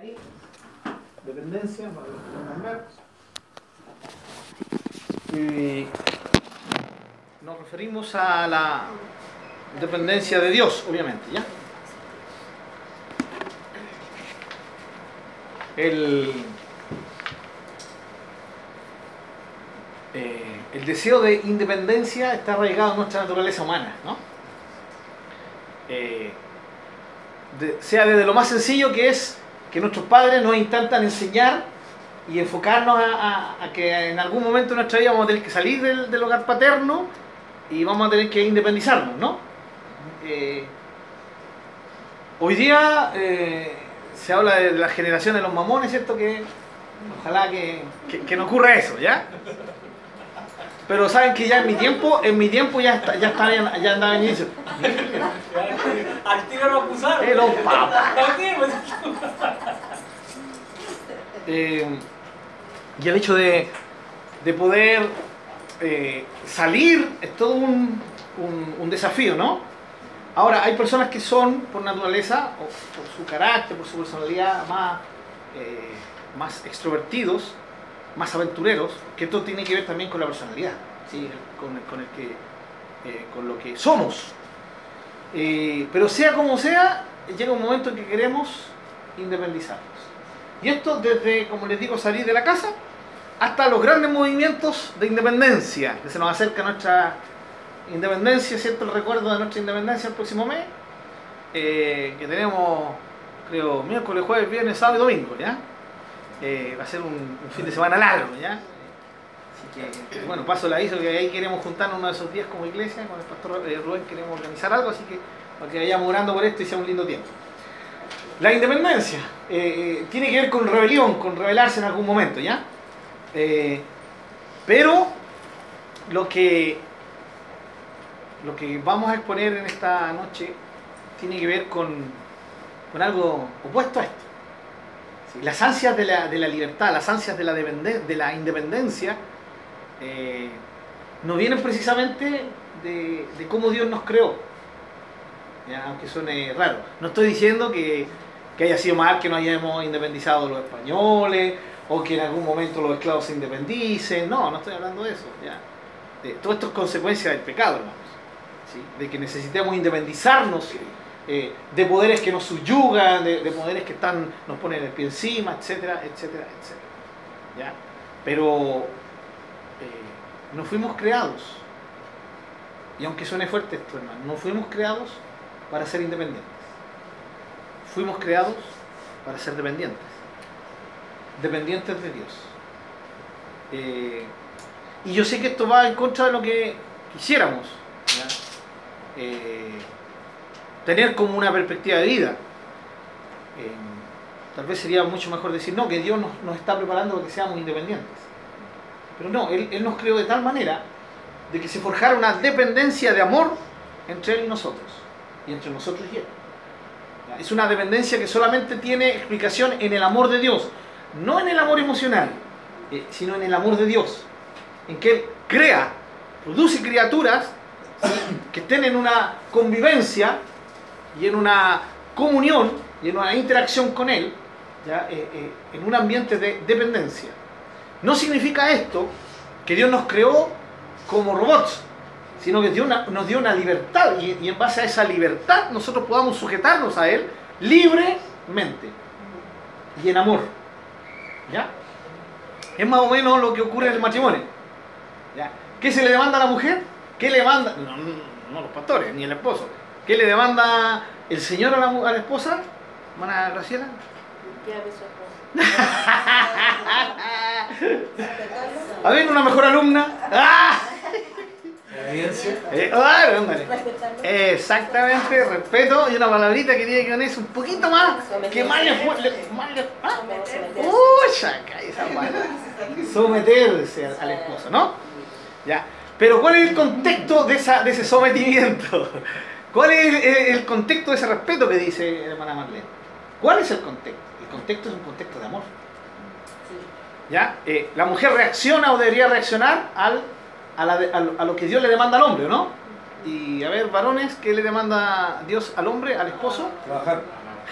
Ahí, dependencia, para. Y nos referimos a la dependencia de Dios, obviamente, ¿ya? El, eh, el deseo de independencia está arraigado en nuestra naturaleza humana, ¿no? Eh, sea desde lo más sencillo que es que nuestros padres nos intentan enseñar y enfocarnos a, a- a que en algún momento de nuestra vida vamos a tener que salir del, del hogar paterno y vamos a tener que independizarnos, ¿no? Eh, hoy día eh, se habla de la generación de los mamones, ¿cierto? Que ojalá que, que- que no ocurra eso, ¿ya? Pero saben que ya en mi tiempo, en mi tiempo ya, está, ya, estaba, ya andaba en inicio. Al tiro lo acusaron. Los papas. Eh, y el hecho de, de poder eh, salir es todo un, un- desafío, ¿no? Ahora, hay personas que son, por naturaleza, o por su carácter, por su personalidad, más, eh, más extrovertidos, más aventureros, que esto tiene que ver también con la personalidad, ¿sí? con, con el que, eh, con lo que somos. Eh, pero sea como sea, llega un momento en que queremos independizarnos. Y esto desde, como les digo, salir de la casa hasta los grandes movimientos de independencia, que se nos acerca nuestra independencia, ¿cierto? El recuerdo de nuestra independencia el próximo mes, eh, que tenemos, creo, miércoles, jueves, viernes, sábado y domingo, ¿ya? Eh, va a ser un, fin de semana largo, ¿ya? Así que, bueno, paso el aviso que ahí queremos juntarnos uno de esos días como iglesia, con el pastor eh, Rubén queremos organizar algo, así que para que vayamos orando por esto y sea un lindo tiempo. La independencia eh, eh, tiene que ver con rebelión, con rebelarse en algún momento, ¿ya? Eh, pero lo que, lo que vamos a exponer en esta noche tiene que ver con, con algo opuesto a esto. Las ansias de la, de la libertad, las ansias de la, de la independencia, eh, no vienen precisamente de, de cómo Dios nos creó. ¿ya? Aunque suene raro. No estoy diciendo que, que haya sido mal que no hayamos independizado los españoles o que en algún momento los esclavos se independicen. No, no estoy hablando de eso. ¿ya? Eh, todo esto es consecuencia del pecado, hermanos. ¿sí? De que necesitemos independizarnos eh, de poderes que nos subyugan, de, de poderes que están, nos ponen el pie encima, etcétera, etcétera, etcétera. ¿ya? Pero eh, no fuimos creados, y aunque suene fuerte esto, hermano, no fuimos creados para ser independientes. Fuimos creados para ser dependientes. Dependientes de Dios. Eh, y yo sé que esto va en contra de lo que quisiéramos. Eh, tener como una perspectiva de vida. Eh, tal vez sería mucho mejor decir, no, que Dios nos, nos está preparando para que seamos independientes. Pero no, él, él nos creó de tal manera de que se forjara una dependencia de amor entre Él y nosotros, y entre nosotros y Él. Es una dependencia que solamente tiene explicación en el amor de Dios, no en el amor emocional, eh, sino en el amor de Dios, en que Él crea, produce criaturas que estén en una convivencia y en una comunión y en una interacción con Él, ¿ya? Eh, eh, en un ambiente de dependencia. No significa esto que Dios nos creó como robots, sino que Dios na- nos dio una libertad y, y en base a esa libertad nosotros podamos sujetarnos a Él libremente y en amor. ¿Ya? Es más o menos lo que ocurre en el matrimonio. ¿Ya? ¿Qué se le demanda a la mujer? ¿Qué le demanda? No, no, no los pastores, ni el esposo. ¿Qué le demanda el Señor a la, mu- a la esposa? Hermana Graciela. Esposa. A ver, una mejor alumna. ¡Ah! Evidencia. Eh, ándale. Exactamente, respeto y una palabrita que tiene que ver eso un poquito más, que más le fue, le- más le- ¿ah? Uy, esa palabra. Someterse al, al esposo, ¿no? Ya. Pero ¿cuál es el contexto de, esa, de ese sometimiento? ¿Cuál es el, el- el contexto de ese respeto que dice la hermana Marlene? ¿Cuál es el contexto? El contexto es un contexto de amor. ¿Ya? Eh, la mujer reacciona o debería reaccionar al, a, la de- a lo- a lo que Dios le demanda al hombre, ¿no? Y a ver, varones, ¿qué le demanda Dios al hombre, al esposo? Trabajar.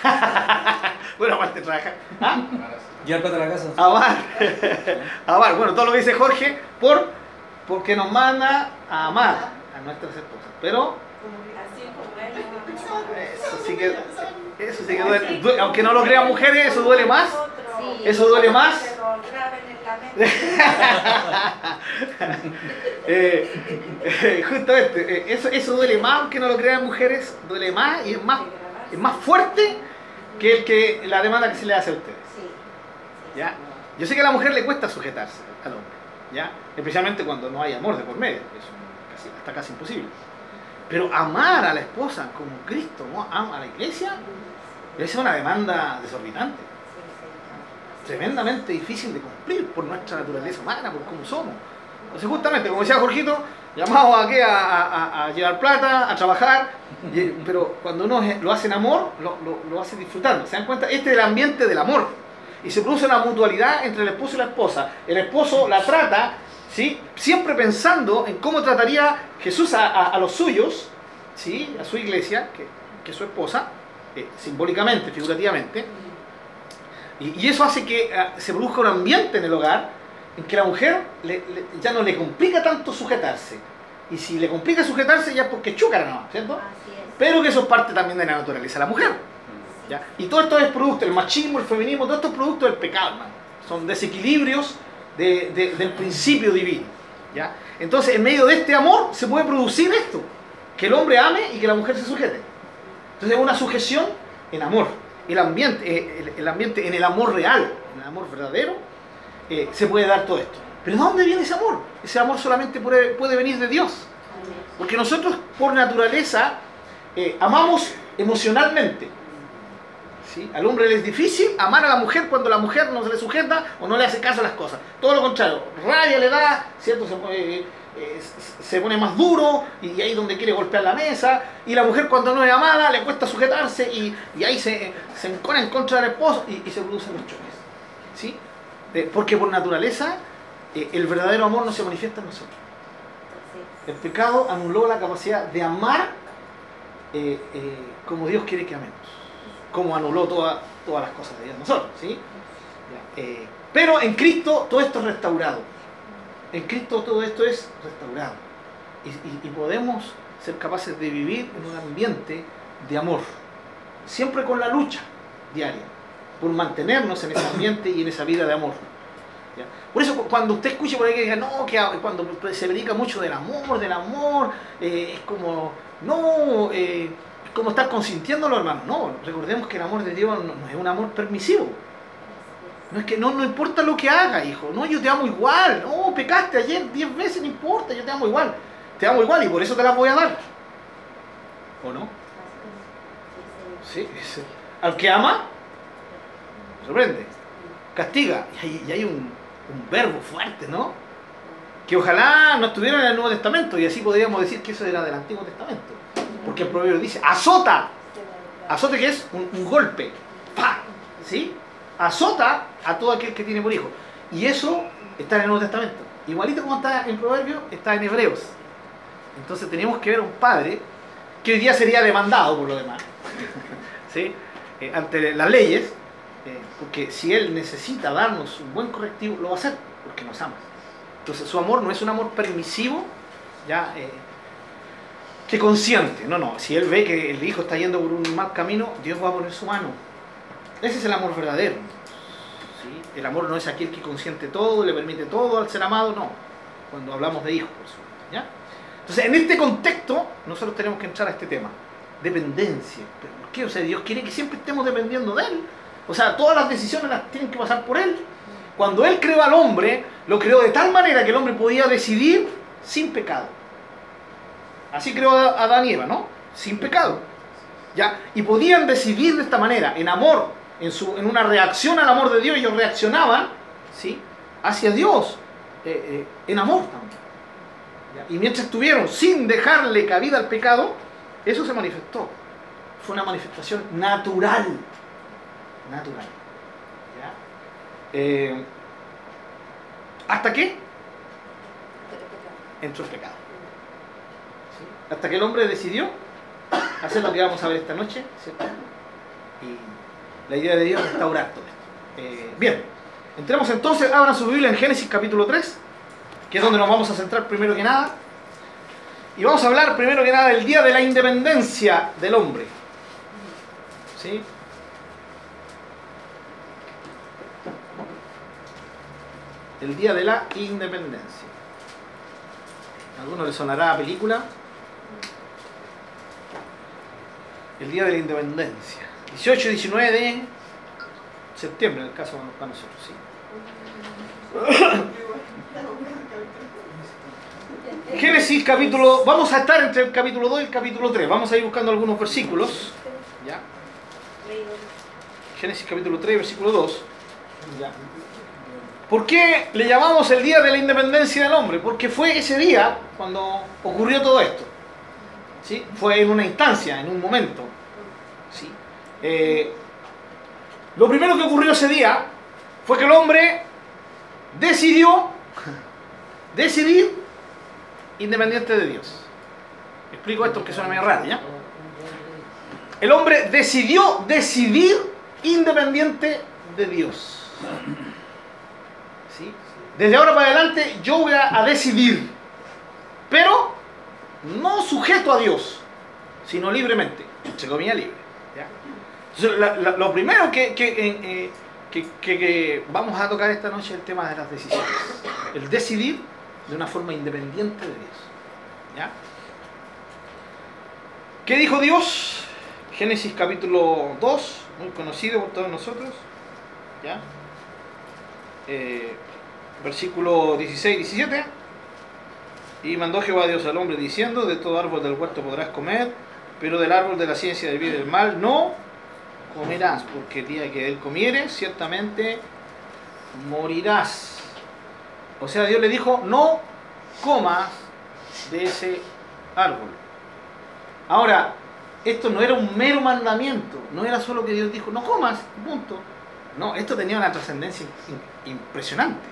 bueno, aparte trabajar. ¿Ah? Llevar plata a la casa. Amar. amar. Bueno, todo lo que dice Jorge, por, porque nos manda a amar a nuestras esposas. Pero Así como que, eso sí que duele. Du- Aunque no lo crean mujeres, eso duele más. Eso duele más. Eh, eh, justamente, eh, eso, eso duele más, aunque no lo crean mujeres, duele más y es más, es más fuerte que, el que la demanda que se le hace a ustedes. ¿ya? Yo sé que a la mujer le cuesta sujetarse al hombre, ¿ya? especialmente cuando no hay amor de por medio, eso casi, está casi imposible. Pero amar a la esposa como Cristo ama a la iglesia, es una demanda desorbitante, tremendamente difícil de cumplir por nuestra naturaleza humana, por cómo somos. Entonces justamente, como decía Jorgito, llamado a, qué? A, llevar plata, a trabajar, pero cuando uno lo hace en amor, lo hace disfrutando. ¿Se dan cuenta? Este es el ambiente del amor. Y se produce una mutualidad entre el esposo y la esposa. El esposo la trata, ¿sí? siempre pensando en cómo trataría Jesús a, a- a los suyos, ¿sí? a su iglesia, que, que es su esposa, eh, simbólicamente, figurativamente. Y, y eso hace que ah, se produzca un ambiente en el hogar en que la mujer le- le- ya no le complica tanto sujetarse. Y si le complica sujetarse ya es porque chúcara nomás, ¿cierto? Así es. Pero que eso es parte también de la naturaleza de la mujer. ¿ya? Y todo esto es producto, el machismo, el feminismo, todo esto es producto del pecado, hermano. Son desequilibrios de- de- del principio divino. ¿ya? Entonces, en medio de este amor se puede producir esto, que el hombre ame y que la mujer se sujete. Entonces es una sujeción en amor. El ambiente, eh, el, el ambiente en el amor real, en el amor verdadero, eh, se puede dar todo esto. Pero ¿de dónde viene ese amor? Ese amor solamente puede, puede venir de Dios. Porque nosotros, por naturaleza, eh, amamos emocionalmente. ¿Sí? Al hombre le es difícil amar a la mujer cuando la mujer no se le sujeta o no le hace caso a las cosas. Todo lo contrario, rabia le da, ¿cierto? Se, pone- eh, se pone más duro y ahí es donde quiere golpear la mesa. Y la mujer cuando no es amada le cuesta sujetarse y, y ahí se, se encona en contra del esposo y, y se producen los choques. ¿Sí? Eh, porque por naturaleza eh, el verdadero amor no se manifiesta en nosotros. El pecado anuló la capacidad de amar eh, eh, como Dios quiere que amemos. Como anuló toda- todas las cosas de Dios nosotros. ¿sí? Eh, pero en Cristo todo esto es restaurado. En Cristo todo esto es restaurado. Y, podemos ser capaces de vivir en un ambiente de amor. Siempre con la lucha diaria. Por mantenernos en ese ambiente y en esa vida de amor. Por eso cu- cuando usted escuche por ahí que diga, no, que cuando se predica mucho del amor, del amor, eh, es como, no, eh, como estar consintiéndolo, hermano. No, recordemos que el amor de Dios no, es un amor permisivo. No es que no, no importa lo que haga, hijo. No, yo te amo igual. No, pecaste ayer 10 veces, no importa, yo te amo igual. Te amo igual y por eso te la voy a dar. ¿O no? Sí, sí. Al que ama, sorprende. Castiga. Y hay, y hay un, un verbo fuerte, ¿no? Que ojalá no estuviera en el Nuevo Testamento y así podríamos decir que eso era del Antiguo Testamento. Porque el proverbio dice, azota. Azote que es un, un golpe. ¡Pa! ¿Sí? Azota a todo aquel que tiene por hijo. Y eso está en el Nuevo Testamento. Igualito como está en Proverbio, está en Hebreos. Entonces tenemos que ver a un padre que hoy día sería demandado por lo demás. ¿Sí? Eh, ante las leyes. eh, porque si él necesita darnos un buen correctivo, lo va a hacer porque nos ama. Entonces su amor no es un amor permisivo, ya eh, que consciente. No, no. Si él ve que el hijo está yendo por un mal camino, Dios va a poner su mano. Ese es el amor verdadero. El amor no es aquel que consiente todo, le permite todo al ser amado, no. Cuando hablamos de hijos, por supuesto. ¿ya? Entonces, en este contexto, nosotros tenemos que entrar a este tema. Dependencia. ¿Pero ¿Por qué? O sea, Dios quiere que siempre estemos dependiendo de Él. O sea, todas las decisiones las tienen que pasar por Él. Cuando Él creó al hombre, lo creó de tal manera que el hombre podía decidir sin pecado. Así creó Adán y Eva, ¿no? Sin pecado. ¿Ya? Y podían decidir de esta manera, en amor, en, su, en una reacción al amor de Dios, ellos reaccionaban ¿sí? hacia Dios, eh, eh, en amor también. ¿Ya? Y mientras estuvieron sin dejarle cabida al pecado, eso se manifestó. Fue una manifestación natural. Natural. ¿Ya? Eh, ¿Hasta qué? Entró el pecado. Hasta que el hombre decidió hacer lo que vamos a ver esta noche, ¿cierto? Y la idea de Dios es restaurar todo esto. Eh, bien, entremos entonces, abran su Biblia en Génesis capítulo 3, que es donde nos vamos a centrar primero que nada. Y vamos a hablar primero que nada del día de la independencia del hombre. ¿Sí? El día de la independencia. ¿A alguno le sonará a película? El día de la independencia. 18 y 19 de septiembre, en el caso para nosotros, sí. Génesis capítulo, vamos a estar entre el capítulo 2 y el capítulo 3, vamos a ir buscando algunos versículos. ¿ya? Génesis capítulo 3, versículo 2. ¿ya? ¿Por qué le llamamos el día de la independencia del hombre? Porque fue ese día cuando ocurrió todo esto. ¿Sí? Fue en una instancia, en un momento. ¿sí? Eh, lo primero que ocurrió ese día fue que el hombre decidió decidir independiente de Dios. Explico esto que suena medio raro, ¿ya? El hombre decidió decidir independiente de Dios. ¿Sí? Desde ahora para adelante yo voy a, a decidir, pero no sujeto a Dios, sino libremente, se comía libre. lo primero eh, eh, que- que- que vamos a tocar esta noche es el tema de las decisiones. El decidir de una forma independiente de Dios. ¿Qué dijo Dios? Génesis capítulo 2, muy conocido por todos nosotros. ¿ya? Eh, versículo 16 17. Y mandó Jehová Dios al hombre diciendo, de todo árbol del huerto podrás comer, pero del árbol de la ciencia del bien y del mal no comerás, porque el día que él comiere, ciertamente morirás. O sea, Dios le dijo, no comas de ese árbol. Ahora, esto no era un mero mandamiento, no era solo que Dios dijo, no comas, punto. No, esto tenía una trascendencia impresionante.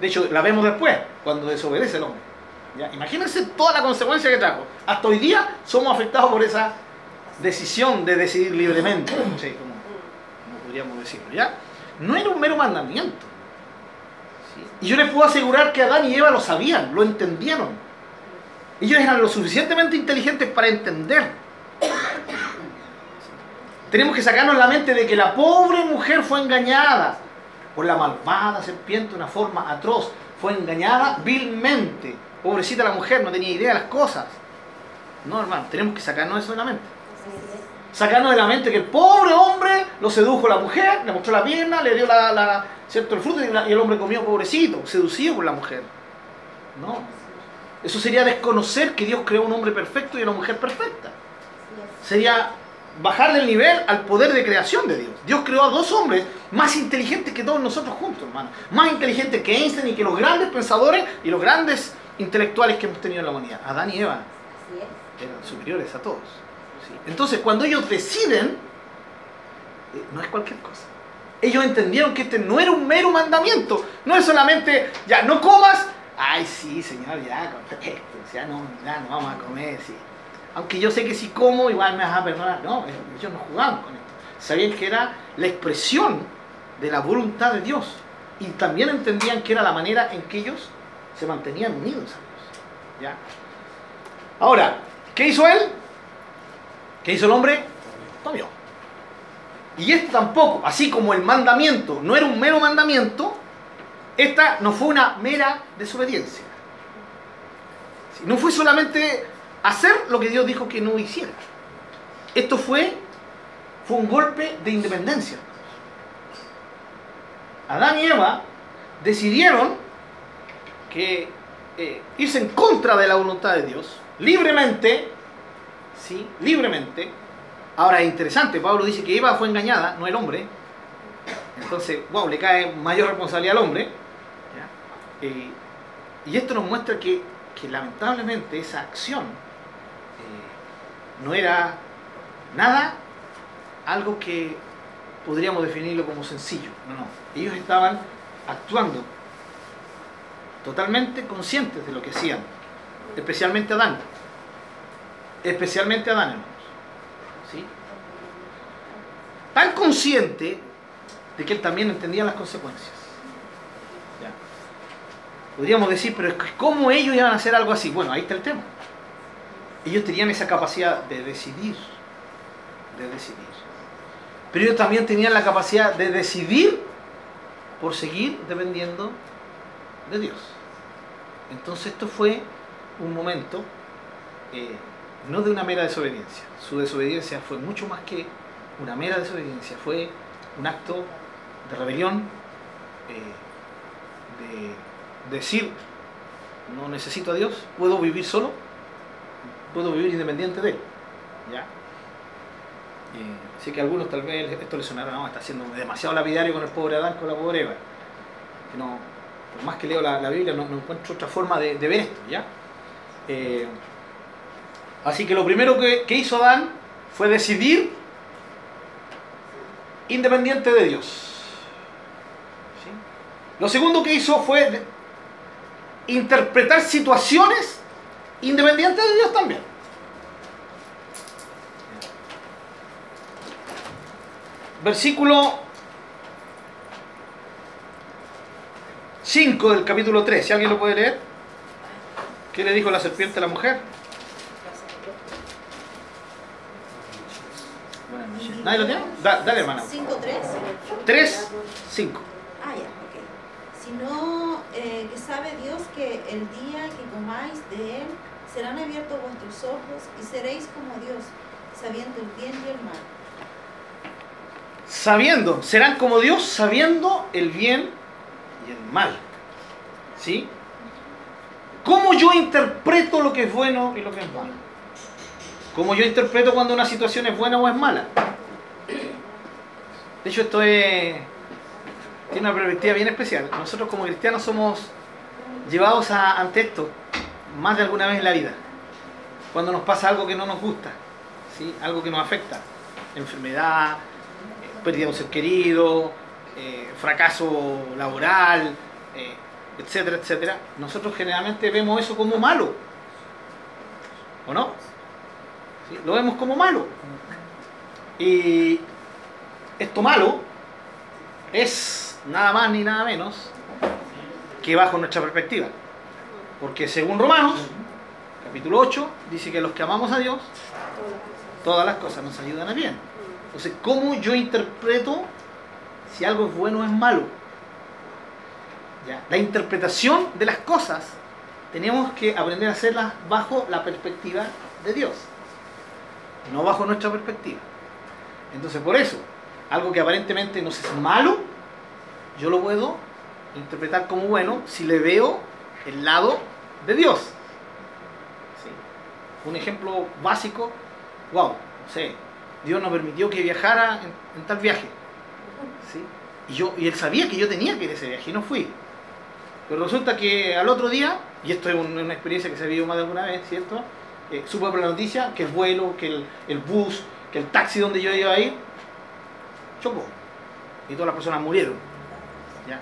De hecho, la vemos después, cuando desobedece el hombre. ¿Ya? Imagínense toda la consecuencia que trajo. Hasta hoy día somos afectados por esa decisión de decidir libremente. Podríamos decirlo. ¿ya? No era un mero mandamiento. Y yo les puedo asegurar que Adán y Eva lo sabían, lo entendieron. Ellos eran lo suficientemente inteligentes para entender. Tenemos que sacarnos la mente de que la pobre mujer fue engañada por la malvada serpiente de una forma atroz. Fue engañada vilmente. Pobrecita la mujer, no tenía idea de las cosas. No, hermano, tenemos que sacarnos eso de la mente. Sacarnos de la mente que el pobre hombre lo sedujo la mujer, le mostró la pierna, le dio la, ¿cierto? el fruto y, el hombre comió pobrecito, seducido por la mujer. No. Eso sería desconocer que Dios creó un hombre perfecto y una mujer perfecta. Sería bajarle el nivel al poder de creación de Dios. Dios creó a dos hombres más inteligentes que todos nosotros juntos, hermano. Más inteligentes que Einstein y que los grandes pensadores y los grandes intelectuales que hemos tenido en la humanidad. Adán y Eva eran superiores a todos. ¿sí? Entonces, cuando ellos deciden, eh, no es cualquier cosa. Ellos entendieron que este no era un mero mandamiento. No es solamente, ya, no comas. Ay, sí, señor, ya, perfecto. Ya no, ya no vamos a comer, sí. Aunque yo sé que si como, igual me vas a perdonar. No, ellos no jugaban con esto. Sabían que era la expresión de la voluntad de Dios. Y también entendían que era la manera en que ellos se mantenían unidos. ¿Ya? Ahora, ¿qué hizo él? ¿Qué hizo el hombre? Comió. Y esto tampoco, así como el mandamiento no era un mero mandamiento, esta no fue una mera desobediencia. No fue solamente hacer lo que Dios dijo que no hiciera. Esto fue, fue un golpe de independencia. Adán y Eva decidieron eh, irse en contra de la voluntad de Dios, libremente, ¿sí? Libremente. Ahora es interesante, Pablo dice que Eva fue engañada, no el hombre. Entonces, wow, le cae mayor responsabilidad al hombre. Eh, y esto nos muestra que, que lamentablemente esa acción eh, no era nada algo que podríamos definirlo como sencillo. No, no. Ellos estaban actuando totalmente conscientes de lo que hacían, especialmente Adán. Especialmente Adán, hermanos. ¿Sí? tan consciente de que él también entendía las consecuencias. Podríamos decir, pero ¿cómo ellos iban a hacer algo así? Bueno, ahí está el tema. Ellos tenían esa capacidad de decidir, de decidir. Pero ellos también tenían la capacidad de decidir por seguir dependiendo de Dios. Entonces esto fue un momento eh, no de una mera desobediencia. Su desobediencia fue mucho más que una mera desobediencia, fue un acto de rebelión, eh, de decir, no necesito a Dios, puedo vivir solo, puedo vivir independiente de Él. ¿Ya? Eh, así que a algunos tal vez esto les sonará, no, está siendo demasiado lapidario con el pobre Adán, con la pobre Eva. Que no, por más que leo la, Biblia, no, encuentro otra forma de, ver esto, ¿ya? Eh, así que lo primero que, hizo Adán fue decidir independiente de Dios. Lo segundo que hizo fue interpretar situaciones independientes de Dios también. Versículo 5 del capítulo 3, si alguien lo puede leer. ¿Qué le dijo la serpiente a la mujer? ¿Nadie lo tiene? Da- dale, hermana. 5.3. 3, 5. Ah, ya, ok. Sino eh, que sabe Dios que el día que comáis de él serán abiertos vuestros ojos y seréis como Dios, sabiendo el bien y el mal. Sabiendo, serán como Dios sabiendo el bien el mal. ¿Sí? ¿Cómo yo interpreto lo que es bueno y lo que es malo? ¿Cómo yo interpreto cuando una situación es buena o es mala? De hecho, esto es, tiene una perspectiva bien especial. Nosotros como cristianos somos llevados a, ante esto más de alguna vez en la vida. Cuando nos pasa algo que no nos gusta, ¿sí? algo que nos afecta, enfermedad, pérdida de un ser querido, eh, fracaso laboral, eh, etcétera, etcétera, nosotros generalmente vemos eso como malo. ¿O no? Lo vemos como malo. Y esto malo es nada más ni nada menos que bajo nuestra perspectiva. Porque según Romanos, capítulo 8, dice que los que amamos a Dios, todas las cosas nos ayudan a bien. Entonces, ¿cómo yo interpreto si algo es bueno o es malo? ¿Ya? La interpretación de las cosas tenemos que aprender a hacerlas bajo la perspectiva de Dios, no bajo nuestra perspectiva. Entonces, por eso, algo que aparentemente nos es malo, yo lo puedo interpretar como bueno si le veo el lado de Dios. ¿Sí? Un ejemplo básico, wow, no sé, Dios nos permitió que viajara en, en tal viaje. Y, yo, y él sabía que yo tenía que ir a ese viaje y no fui. Pero resulta que al otro día, y esto es un- una experiencia que se ha vivido más de alguna vez, ¿cierto? Eh, supe por la noticia que el vuelo, que el, bus, que el taxi donde yo iba a ir, chocó. Y todas las personas murieron. ¿ya?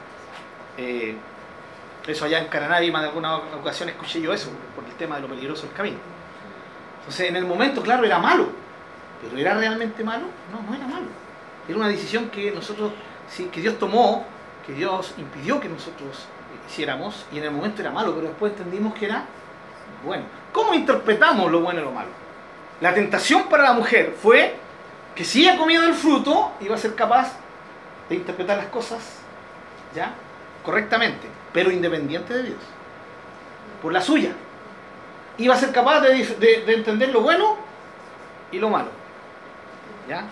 Eh, eso allá en Canadá, más de alguna ocasión escuché yo eso, por el tema de lo peligroso del camino. Entonces, en el momento, claro, era malo. ¿Pero era realmente malo? No, no era malo. Era una decisión que nosotros, sí, que Dios tomó, que Dios impidió que nosotros hiciéramos, y en el momento era malo, pero después entendimos que era bueno. ¿Cómo interpretamos lo bueno y lo malo? La tentación para la mujer fue que si ella comía del fruto, iba a ser capaz de interpretar las cosas ¿ya? correctamente, pero independiente de Dios, por la suya. Iba a ser capaz de, de entender lo bueno y lo malo. ¿ya?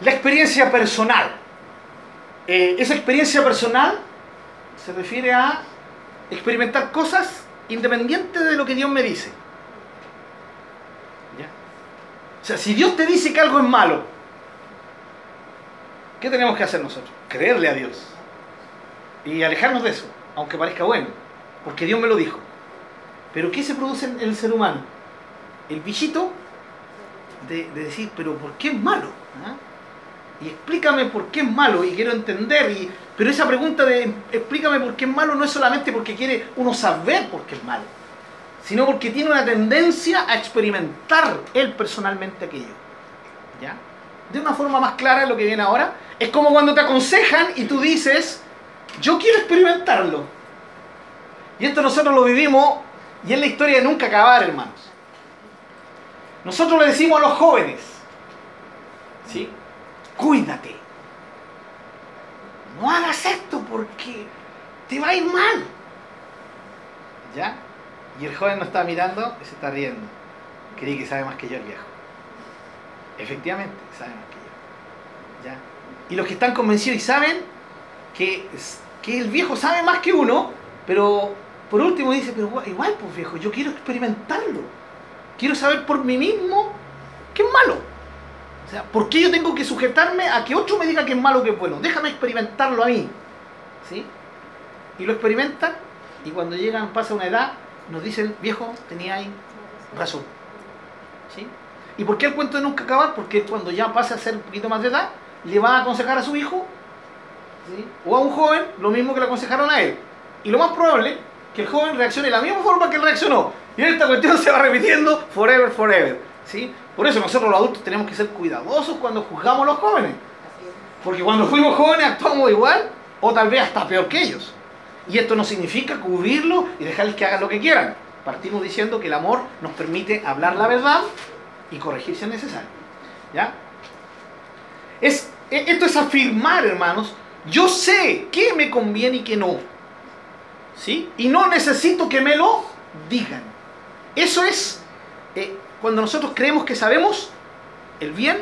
La experiencia personal. Eh, esa experiencia personal se refiere a experimentar cosas independientes de lo que Dios me dice. ¿Ya? O sea, si Dios te dice que algo es malo, ¿qué tenemos que hacer nosotros? Creerle a Dios. Y alejarnos de eso, aunque parezca bueno, porque Dios me lo dijo. Pero ¿qué se produce en el ser humano? El bichito de, de decir, pero ¿por qué es malo? ¿Ah? Y explícame por qué es malo y quiero entender. Y, pero esa pregunta de explícame por qué es malo no es solamente porque quiere uno saber por qué es malo, sino porque tiene una tendencia a experimentar él personalmente aquello. ¿Ya? de una forma más clara lo que viene ahora. Es como cuando te aconsejan y tú dices, yo quiero experimentarlo. Y esto nosotros lo vivimos y es la historia de nunca acabar, hermanos. Nosotros le decimos a los jóvenes, ¿sí? Cuídate. No hagas esto porque te va a ir mal. ¿Ya? Y el joven no está mirando y se está riendo. Creí que sabe más que yo el viejo. Efectivamente, sabe más que yo. ¿Ya? Y los que están convencidos y saben que, que el viejo sabe más que uno, pero por último dice, pero igual pues viejo, yo quiero experimentarlo. Quiero saber por mí mismo qué es malo. O sea, ¿por qué yo tengo que sujetarme a que otro me diga que es malo o que es bueno? Déjame experimentarlo a mí. ¿Sí? Y lo experimentan y cuando llegan, pasa una edad, nos dicen, viejo, tenía ahí razón. ¿Sí? ¿Y por qué el cuento de nunca acabar? Porque cuando ya pasa a ser un poquito más de edad, le va a aconsejar a su hijo ¿sí? o a un joven lo mismo que le aconsejaron a él. Y lo más probable que el joven reaccione de la misma forma que él reaccionó. Y esta cuestión se va repitiendo forever, forever. Por eso nosotros los adultos tenemos que ser cuidadosos cuando juzgamos a los jóvenes. Porque cuando fuimos jóvenes actuamos igual o tal vez hasta peor que ellos. Y esto no significa cubrirlo y dejarles que hagan lo que quieran. Partimos diciendo que el amor nos permite hablar la verdad y corregir si es necesario. ¿Ya? E, esto es afirmar, hermanos, yo sé qué me conviene y qué no. ¿Sí? Y no necesito que me lo digan. Eso es eh, cuando nosotros creemos que sabemos el bien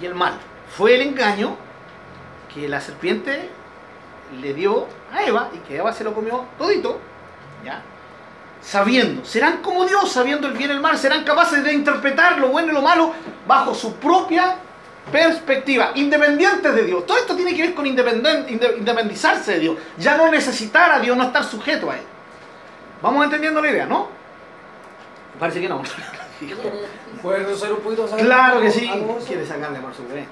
y el mal. Fue el engaño que la serpiente le dio a Eva y que Eva se lo comió todito, ¿ya? Sabiendo, serán como Dios, sabiendo el bien y el mal, serán capaces de interpretar lo bueno y lo malo bajo su propia perspectiva, independientes de Dios. Todo esto tiene que ver con independizarse de Dios, ya no necesitar a Dios, no estar sujeto a Él. ¿Vamos entendiendo la idea, no? Parece que no. ¿Puede ser un poquito Claro que sí. Quiere sacarle, por supuesto.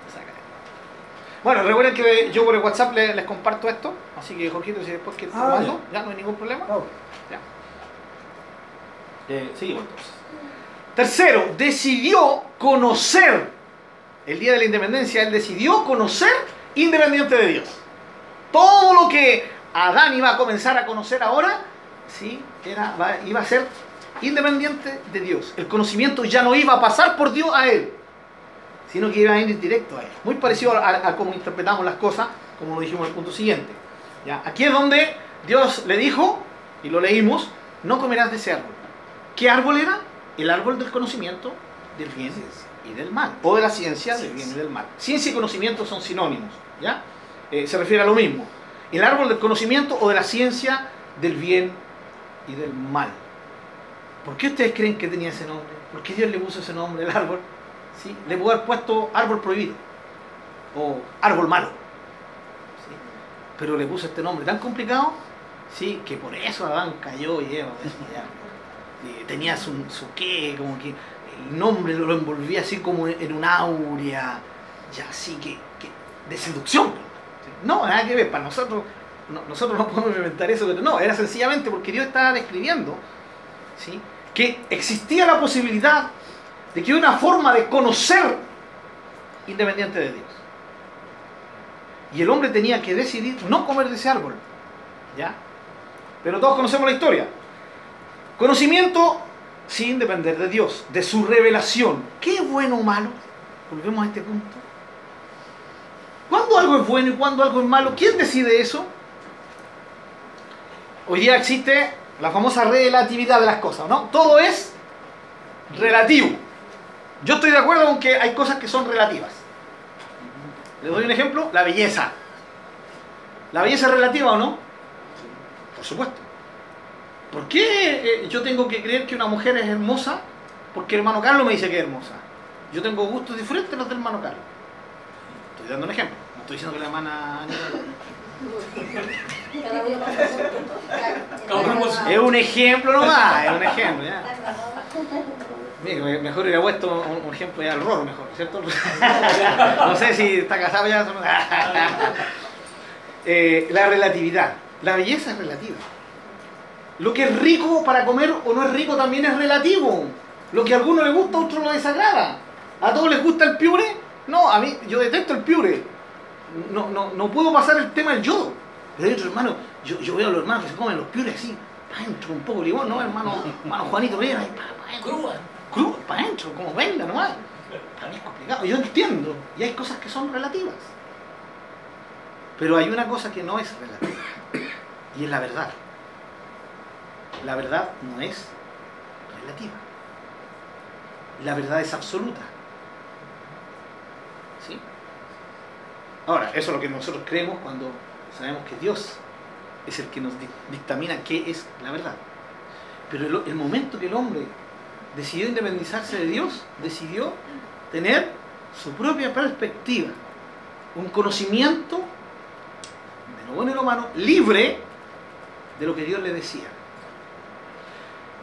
Bueno, recuerden que yo por el WhatsApp les, comparto esto, así que Jorgito, si después que ah, ya. no hay ningún problema. Oh. Ya. Eh, seguimos entonces. Tercero, decidió conocer. El día de la independencia, él decidió conocer independiente de Dios. Todo lo que Adán iba a comenzar a conocer ahora, sí, era, iba a ser independiente de Dios. El conocimiento ya no iba a pasar por Dios a él sino que iba a ir directo a él. Muy parecido a, cómo interpretamos las cosas, como lo dijimos en el punto siguiente. ¿Ya? Aquí es donde Dios le dijo, y lo leímos, no comerás de ese árbol. ¿Qué árbol era? El árbol del conocimiento del bien y del mal, o de la ciencia del bien y del mal. Ciencia y conocimiento son sinónimos, ¿ya? Eh, se refiere a lo mismo. El árbol del conocimiento o de la ciencia del bien y del mal. ¿Por qué ustedes creen que tenía ese nombre? ¿Por qué Dios le puso ese nombre al árbol? le pudo haber puesto árbol prohibido o árbol malo. Pero le puso este nombre tan complicado ¿sí? que por eso Adán cayó y Eva. tenía su, su qué, como que el nombre lo envolvía así como en un aurea, ya así que, de seducción. No, nada que ver, para nosotros, nosotros no podemos inventar eso, pero no, era sencillamente porque Dios estaba describiendo ¿sí? Que existía la posibilidad de que una forma de conocer independiente de Dios. Y el hombre tenía que decidir no comer de ese árbol. ¿Ya? Pero todos conocemos la historia. Conocimiento sin depender de Dios, de su revelación. ¿Qué es bueno o malo? Volvemos a este punto. ¿Cuándo algo es bueno y cuándo algo es malo? ¿Quién decide eso? Hoy día existe la famosa relatividad de las cosas, ¿no? Todo es relativo. Yo estoy de acuerdo con que hay cosas que son relativas. Le doy un ejemplo, la belleza. ¿La belleza es relativa o no? Por supuesto. ¿Por qué eh, yo tengo que creer que una mujer es hermosa? Porque el hermano Carlos me dice que es hermosa. Yo tengo gustos diferentes a los del hermano Carlos. Estoy dando un ejemplo. No estoy diciendo que la hermana... Es un ejemplo nomás, es un ejemplo. ¿ya? Mejor hubiera puesto un, ejemplo de error, mejor, ¿cierto? no sé si está casado ya. Eh, la relatividad. La belleza es relativa. Lo que es rico para comer o no es rico también es relativo. Lo que a algunos les gusta, a otros lo desagrada. A todos les gusta el piure, No, a mí, yo detesto el piure. No, no, no puedo pasar el tema del yodo. De hecho, hermano, yo, yo veo a los hermanos que se comen los piures así, para adentro, un poco de limón, ¿no? Hermano, hermano Juanito, ahí, para adentro. Crudo, para adentro, como venga nomás. Para mí es complicado. Yo entiendo. Y hay cosas que son relativas. Pero hay una cosa que no es relativa. Y es la verdad. La verdad no es relativa. La verdad es absoluta. ¿Sí? Ahora, eso es lo que nosotros creemos cuando sabemos que Dios es el que nos dictamina qué es la verdad. Pero el, momento que el hombre decidió independizarse de Dios, decidió tener su propia perspectiva, un conocimiento de lo bueno y lo malo, libre de lo que Dios le decía.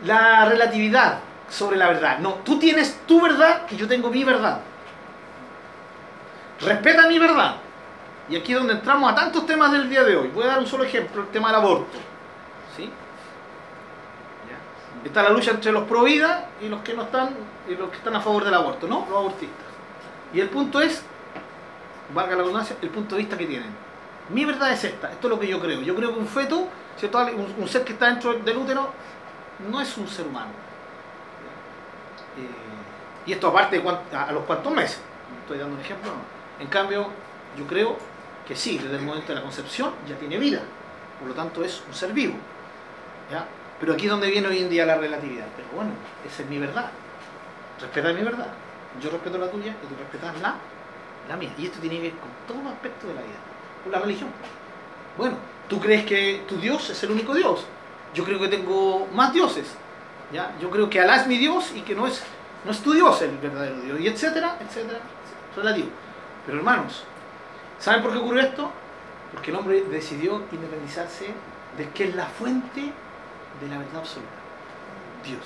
La relatividad sobre la verdad. No, tú tienes tu verdad y yo tengo mi verdad. Respeta mi verdad. Y aquí es donde entramos a tantos temas del día de hoy. Voy a dar un solo ejemplo, el tema del aborto. ¿Sí? Está la lucha entre los pro vida y los que no están y los que están a favor del aborto, ¿no? Los abortistas. Y el punto es, valga la redundancia, el punto de vista que tienen. Mi verdad es esta, esto es lo que yo creo. Yo creo que un feto, ¿cierto? Un, ser que está dentro del útero, no es un ser humano. Eh, y esto aparte de a, los cuantos meses. Estoy dando un ejemplo. En cambio, yo creo que sí, desde el momento de la concepción ya tiene vida. Por lo tanto, es un ser vivo. ¿ya? Pero aquí es donde viene hoy en día la relatividad. Pero bueno, esa es mi verdad. Respeta mi verdad. Yo respeto la tuya y tú respetas la, la mía. Y esto tiene que ver con todos los aspectos de la vida. Con la religión. Bueno, tú crees que tu Dios es el único Dios. Yo creo que tengo más dioses. ¿ya? Yo creo que Alá es mi Dios y que no es, no es tu Dios el verdadero Dios. Y etcétera, etcétera. Relativo. Pero hermanos, ¿saben por qué ocurrió esto? Porque el hombre decidió independizarse de que es la fuente de la verdad absoluta. Dios.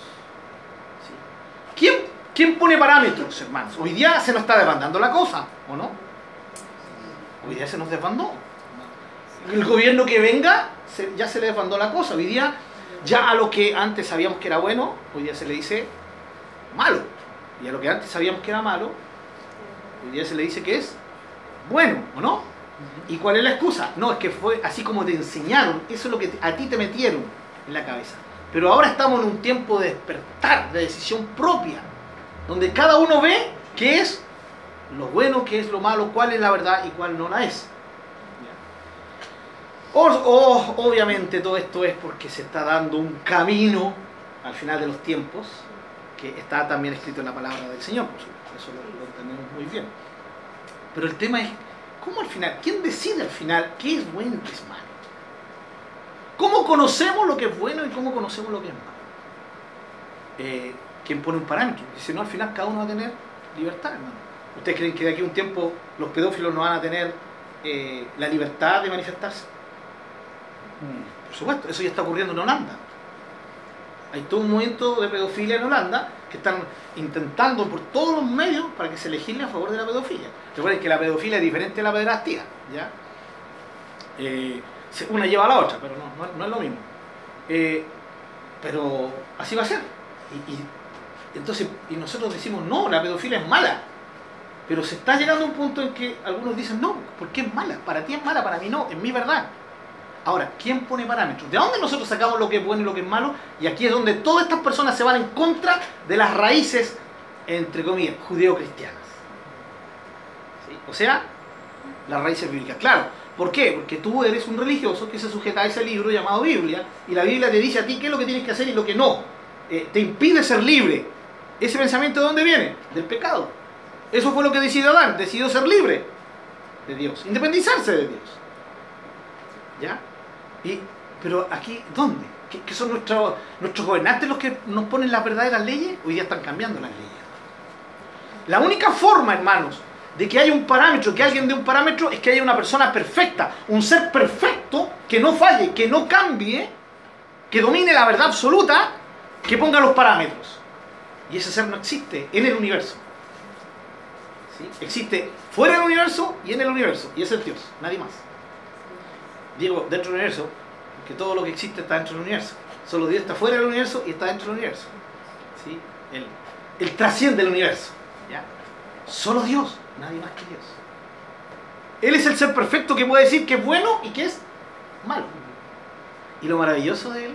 ¿Quién, ¿Quién pone parámetros, hermanos? Hoy día se nos está desbandando la cosa, ¿o no? Hoy día se nos desbandó. El gobierno que venga, ya se le desbandó la cosa. Hoy día, ya a lo que antes sabíamos que era bueno, hoy día se le dice malo. Y a lo que antes sabíamos que era malo, hoy día se le dice que es bueno, ¿o no? ¿Y cuál es la excusa? No, es que fue así como te enseñaron, eso es lo que a ti te metieron en la cabeza. Pero ahora estamos en un tiempo de despertar, de decisión propia, donde cada uno ve qué es lo bueno, qué es lo malo, cuál es la verdad y cuál no la es. O, obviamente todo esto es porque se está dando un camino al final de los tiempos, que está también escrito en la palabra del Señor, por supuesto, eso lo, lo entendemos muy bien. Pero el tema es, ¿cómo al final? ¿Quién decide al final qué es bueno y qué es malo? ¿Cómo conocemos lo que es bueno y cómo conocemos lo que es malo? Eh, ¿Quién pone un parámetro? Y si no, al final cada uno va a tener libertad, hermano. ¿Ustedes creen que de aquí a un tiempo los pedófilos no van a tener eh, la libertad de manifestarse? Mm, por supuesto, eso ya está ocurriendo en Holanda. Hay todo un movimiento de pedofilia en Holanda que están intentando por todos los medios para que se legisle a favor de la pedofilia. Recuerden que la pedofilia es diferente de la pederastía, ¿ya? Eh, una lleva a la otra, pero no, no, es lo mismo. Eh, pero así va a ser. Y, entonces, y nosotros decimos, no, la pedofilia es mala. Pero se está llegando a un punto en que algunos dicen, no, ¿por qué es mala? Para ti es mala, para mí no, es mi verdad. Ahora, ¿quién pone parámetros? ¿De dónde nosotros sacamos lo que es bueno y lo que es malo? Y aquí es donde todas estas personas se van en contra de las raíces, entre comillas, judeo-cristianas. O sea, las raíces bíblicas. Claro, ¿Por qué? Porque tú eres un religioso que se sujeta a ese libro llamado Biblia y la Biblia te dice a ti qué es lo que tienes que hacer y lo que no. Eh, te impide ser libre. ¿Ese pensamiento de dónde viene? Del pecado. Eso fue lo que decidió Adán, decidió ser libre de Dios, independizarse de Dios. ¿Ya? Pero aquí, ¿dónde? ¿Qué, son nuestros, nuestros gobernantes los que nos ponen las verdaderas leyes? Hoy ya están cambiando las leyes. La única forma, hermanos, de que haya un parámetro, que alguien dé un parámetro, es que haya una persona perfecta, un ser perfecto, que no falle, que no cambie, que domine la verdad absoluta, que ponga los parámetros. Y ese ser no existe en el universo. ¿Sí? Existe fuera del universo y en el universo. Y ese es Dios, nadie más. Digo, dentro del universo, porque todo lo que existe está dentro del universo. Solo Dios está fuera del universo y está dentro del universo. ¿Sí? Él, él trasciende el universo. ¿ya? Solo Dios. Nadie más que Dios. Él es el ser perfecto que puede decir que es bueno y que es malo. Y lo maravilloso de Él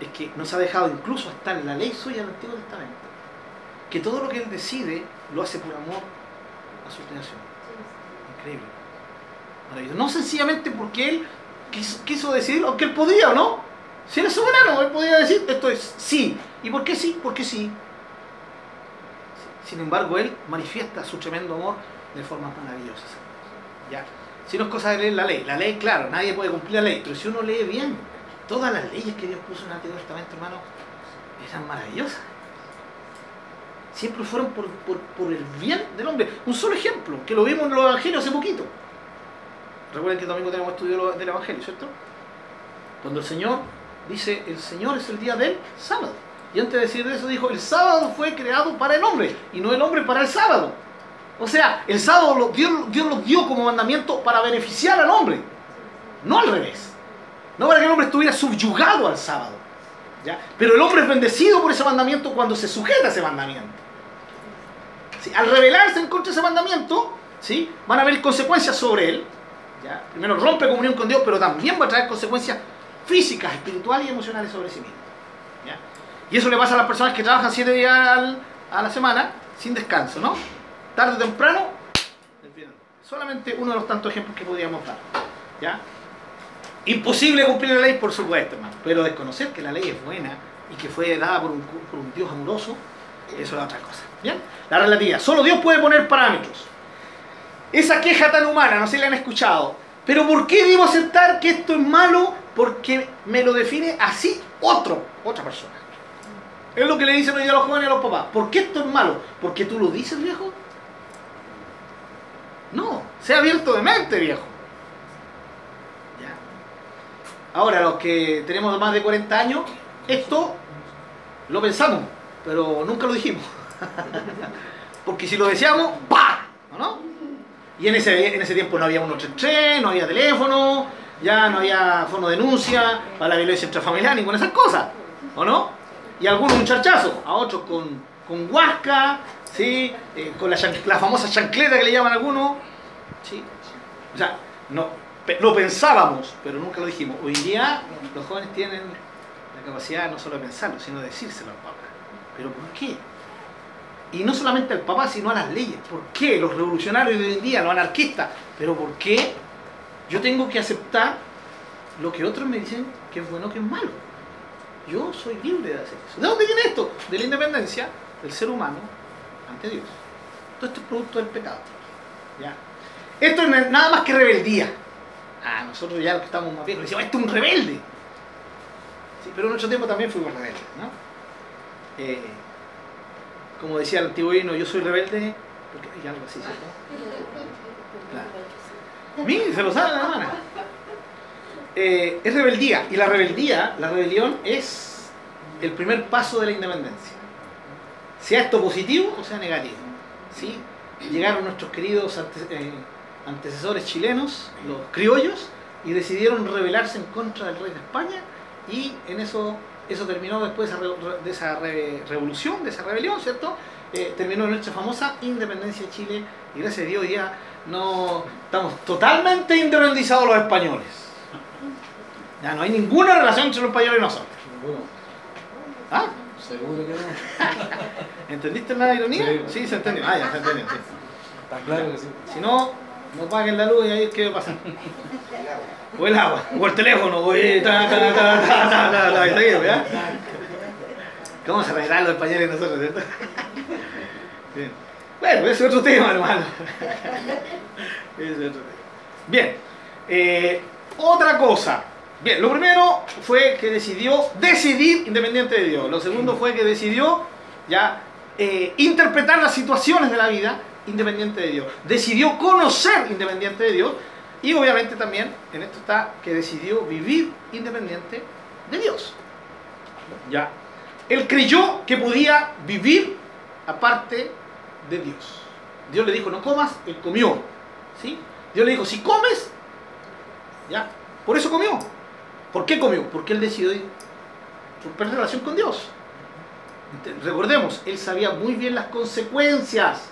es que nos ha dejado incluso hasta en la ley suya del Antiguo Testamento, que todo lo que Él decide lo hace por amor a su creación. Increíble. Maravilloso. No sencillamente porque Él quiso, quiso decidir, aunque Él podía o no. Si es soberano, Él podía decir, esto es sí. ¿Y por qué sí? Porque sí. Sin embargo, Él manifiesta su tremendo amor de formas maravillosas. ¿Ya? Si no es cosa de leer la ley. La ley, claro, nadie puede cumplir la ley, pero si uno lee bien, todas las leyes que Dios puso en el Antiguo Testamento, hermano, eran maravillosas. Siempre fueron por, por, por, el bien del hombre. Un solo ejemplo, que lo vimos en los evangelios hace poquito. Recuerden que el domingo tenemos estudio del evangelio, ¿cierto? Cuando el Señor dice, el Señor es el día del sábado. Y antes de decir eso dijo, el sábado fue creado para el hombre y no el hombre para el sábado. O sea, el sábado Dios, Dios lo dio como mandamiento para beneficiar al hombre, no al revés. No para que el hombre estuviera subyugado al sábado. ¿ya? Pero el hombre es bendecido por ese mandamiento cuando se sujeta a ese mandamiento. ¿Sí? Al rebelarse en contra de ese mandamiento, ¿sí? van a haber consecuencias sobre él. Primero rompe comunión con Dios, pero también va a traer consecuencias físicas, espirituales y emocionales sobre sí mismo. Y eso le pasa a las personas que trabajan siete días a la semana sin descanso, ¿no? Tarde o temprano, solamente uno de los tantos ejemplos que podríamos dar. ¿ya? Imposible cumplir la ley, por supuesto, hermano, pero desconocer que la ley es buena y que fue dada por un, por un Dios amoroso, eso es otra cosa. ¿Bien? La relatividad. Solo Dios puede poner parámetros. Esa queja tan humana, no sé si la han escuchado, pero ¿por qué debo aceptar que esto es malo? Porque me lo define así otro, otra persona. Es lo que le dicen hoy a los jóvenes y a los papás. ¿Por qué esto es malo? ¿Porque tú lo dices, viejo? No, sea abierto de mente, viejo. Ya. Ahora, los que tenemos más de 40 años, esto lo pensamos, pero nunca lo dijimos. Porque si lo decíamos, ¡pa! ¿No? Y en ese, en ese tiempo no había 133, no había teléfono, ya no había fono de denuncia para la violencia intrafamiliar, ninguna de esas cosas. ¿O no? Y algunos un charchazo, a otros con, con huasca, ¿sí? Eh, con la, la, famosa chancleta que le llaman algunos. ¿sí? O sea, no, lo pensábamos, pero nunca lo dijimos. Hoy día los jóvenes tienen la capacidad no solo de pensarlo, sino de decírselo al papá. ¿Pero por qué? Y no solamente al papá, sino a las leyes. ¿Por qué? Los revolucionarios de hoy en día, los anarquistas. ¿Pero por qué yo tengo que aceptar lo que otros me dicen que es bueno, que es malo? Yo soy libre de hacer eso. ¿De dónde viene esto? De la independencia del ser humano ante Dios. Todo esto es producto del pecado. ¿Ya? Esto es nada más que rebeldía. Ah, nosotros ya los que estamos más viejos decimos, esto es un rebelde. Sí, pero en nuestro tiempo también fuimos rebeldes. ¿no? Eh, como decía el antiguo himno, yo soy rebelde, porque hay algo así, ¿cierto? Se lo sabe la hermana. Eh, es rebeldía, y la rebeldía, la rebelión es el primer paso de la independencia. Sea esto positivo o sea negativo. ¿sí? Llegaron nuestros queridos eh, antecesores chilenos, los criollos, y decidieron rebelarse en contra del rey de España, y en eso eso terminó después de esa re, revolución, de esa rebelión, ¿cierto? Eh, terminó nuestra famosa independencia de Chile y gracias a Dios ya no estamos totalmente independizados los españoles. Ya no hay ninguna relación entre los españoles y nosotros. ¿Ah? Seguro que no. ¿Entendiste la ironía? Sí, sí se entendió. Ah, ya se entendió. Sí. Está claro que sí. Si no, no paguen la luz y ahí qué va a pasar. O el agua, o el teléfono, o el ta, ta. ¿Cómo se arreglan los españoles nosotros. Bueno, ese es otro tema, hermano. Otro. Bien. Eh, otra cosa. Bien, lo primero fue que decidió decidir independiente de Dios. Lo segundo fue que decidió ya eh, interpretar las situaciones de la vida independiente de Dios. Decidió conocer independiente de Dios y obviamente también en esto está que decidió vivir independiente de Dios. Ya. Él creyó que podía vivir aparte de Dios. Dios le dijo, no comas, él comió. ¿Sí? Dios le dijo, si comes, ya. Por eso comió. ¿Por qué comió? Porque él decidió romper relación con Dios. Recordemos, él sabía muy bien las consecuencias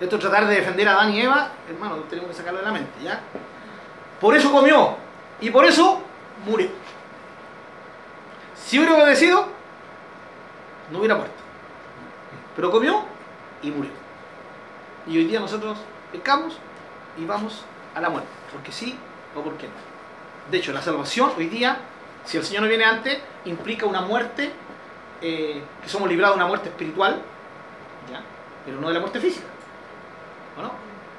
Esto es tratar de defender a Adán y Eva, hermano, tenemos que sacarlo de la mente, ¿ya? Por eso comió y por eso murió. Si hubiera obedecido, no hubiera muerto. Pero comió y murió. Y hoy día nosotros pecamos y vamos a la muerte. Porque sí o porque no. De hecho, la salvación hoy día, si el Señor no viene antes, implica una muerte, eh, que somos librados de una muerte espiritual, ¿ya? pero no de la muerte física. ¿O no?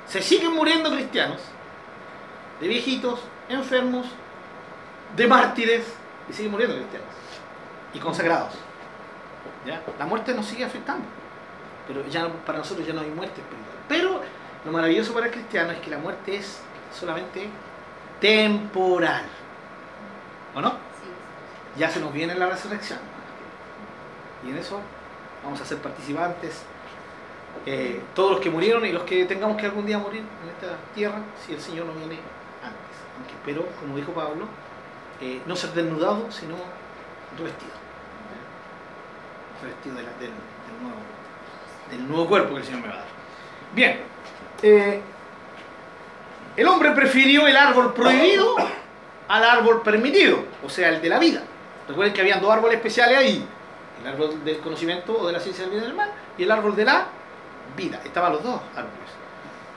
Se siguen muriendo cristianos, de viejitos, enfermos, de mártires, y siguen muriendo cristianos. Y consagrados. ¿ya? La muerte nos sigue afectando. Pero ya para nosotros ya no hay muerte espiritual. Pero lo maravilloso para el cristiano es que la muerte es solamente temporal. ¿O no? Ya se nos viene la resurrección. Y en eso vamos a ser participantes. Eh, todos los que murieron y los que tengamos que algún día morir en esta tierra, si el Señor no viene antes. Aunque espero, como dijo Pablo, eh, no ser desnudado, sino revestido. Revestido del nuevo, del nuevo cuerpo que el Señor me va a dar. Bien. eh, el hombre prefirió el árbol prohibido al árbol permitido, o sea, el de la vida. Recuerden que habían dos árboles especiales ahí, el árbol del conocimiento o de la ciencia del bien y del mal y el árbol de la vida. Estaban los dos árboles.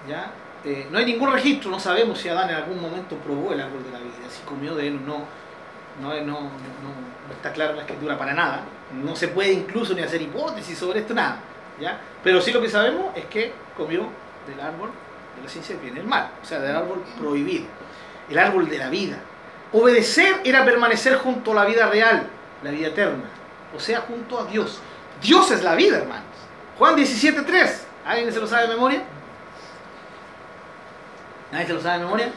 ¿ya? Eh, no hay ningún registro, no sabemos si Adán en algún momento probó el árbol de la vida, si comió de él o no. No, no, no, no está claro en la escritura para nada. No se puede incluso ni hacer hipótesis sobre esto, nada. ¿ya? Pero sí lo que sabemos es que comió del árbol de la ciencia del bien y del mal, o sea, del árbol prohibido, el árbol de la vida. Obedecer era permanecer junto a la vida real, la vida eterna, o sea, junto a Dios. Dios es la vida, hermanos. Juan 17.3, ¿alguien se lo sabe de memoria? ¿Nadie se lo sabe de memoria?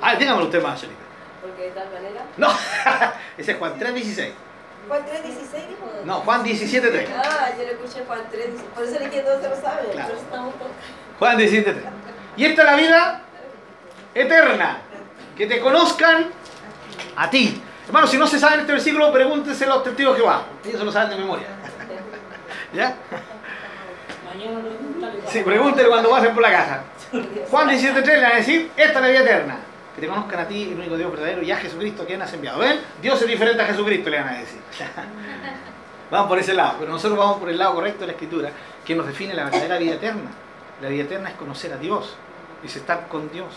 Ah, dígamelo usted más, Angelita. Porque de tal manera. No, ese es Juan 3.16. Juan 3.16 dijo. No, Juan 17.3. Ah, yo le escuché Juan 3. Por eso le dije todos se lo saben. Claro. Estamos. Juan 17.3. Y esta es la vida eterna. Que te conozcan a ti. Hermano, si no se saben este versículo, pregúntenselo a los testigos de Jehová. Ellos se lo saben de memoria. ¿Ya? Mañana lo preguntaré. Sí, pregúntenle cuando pasen por la casa. Juan 17.3 le van a decir, esta es la vida eterna. Que te conozcan a ti, el único Dios verdadero, y a Jesucristo que has enviado. ¿Ven? Dios es diferente a Jesucristo, le van a decir. Vamos por ese lado, pero nosotros vamos por el lado correcto de la Escritura, que nos define la verdadera vida eterna. La vida eterna es conocer a Dios, es estar con Dios.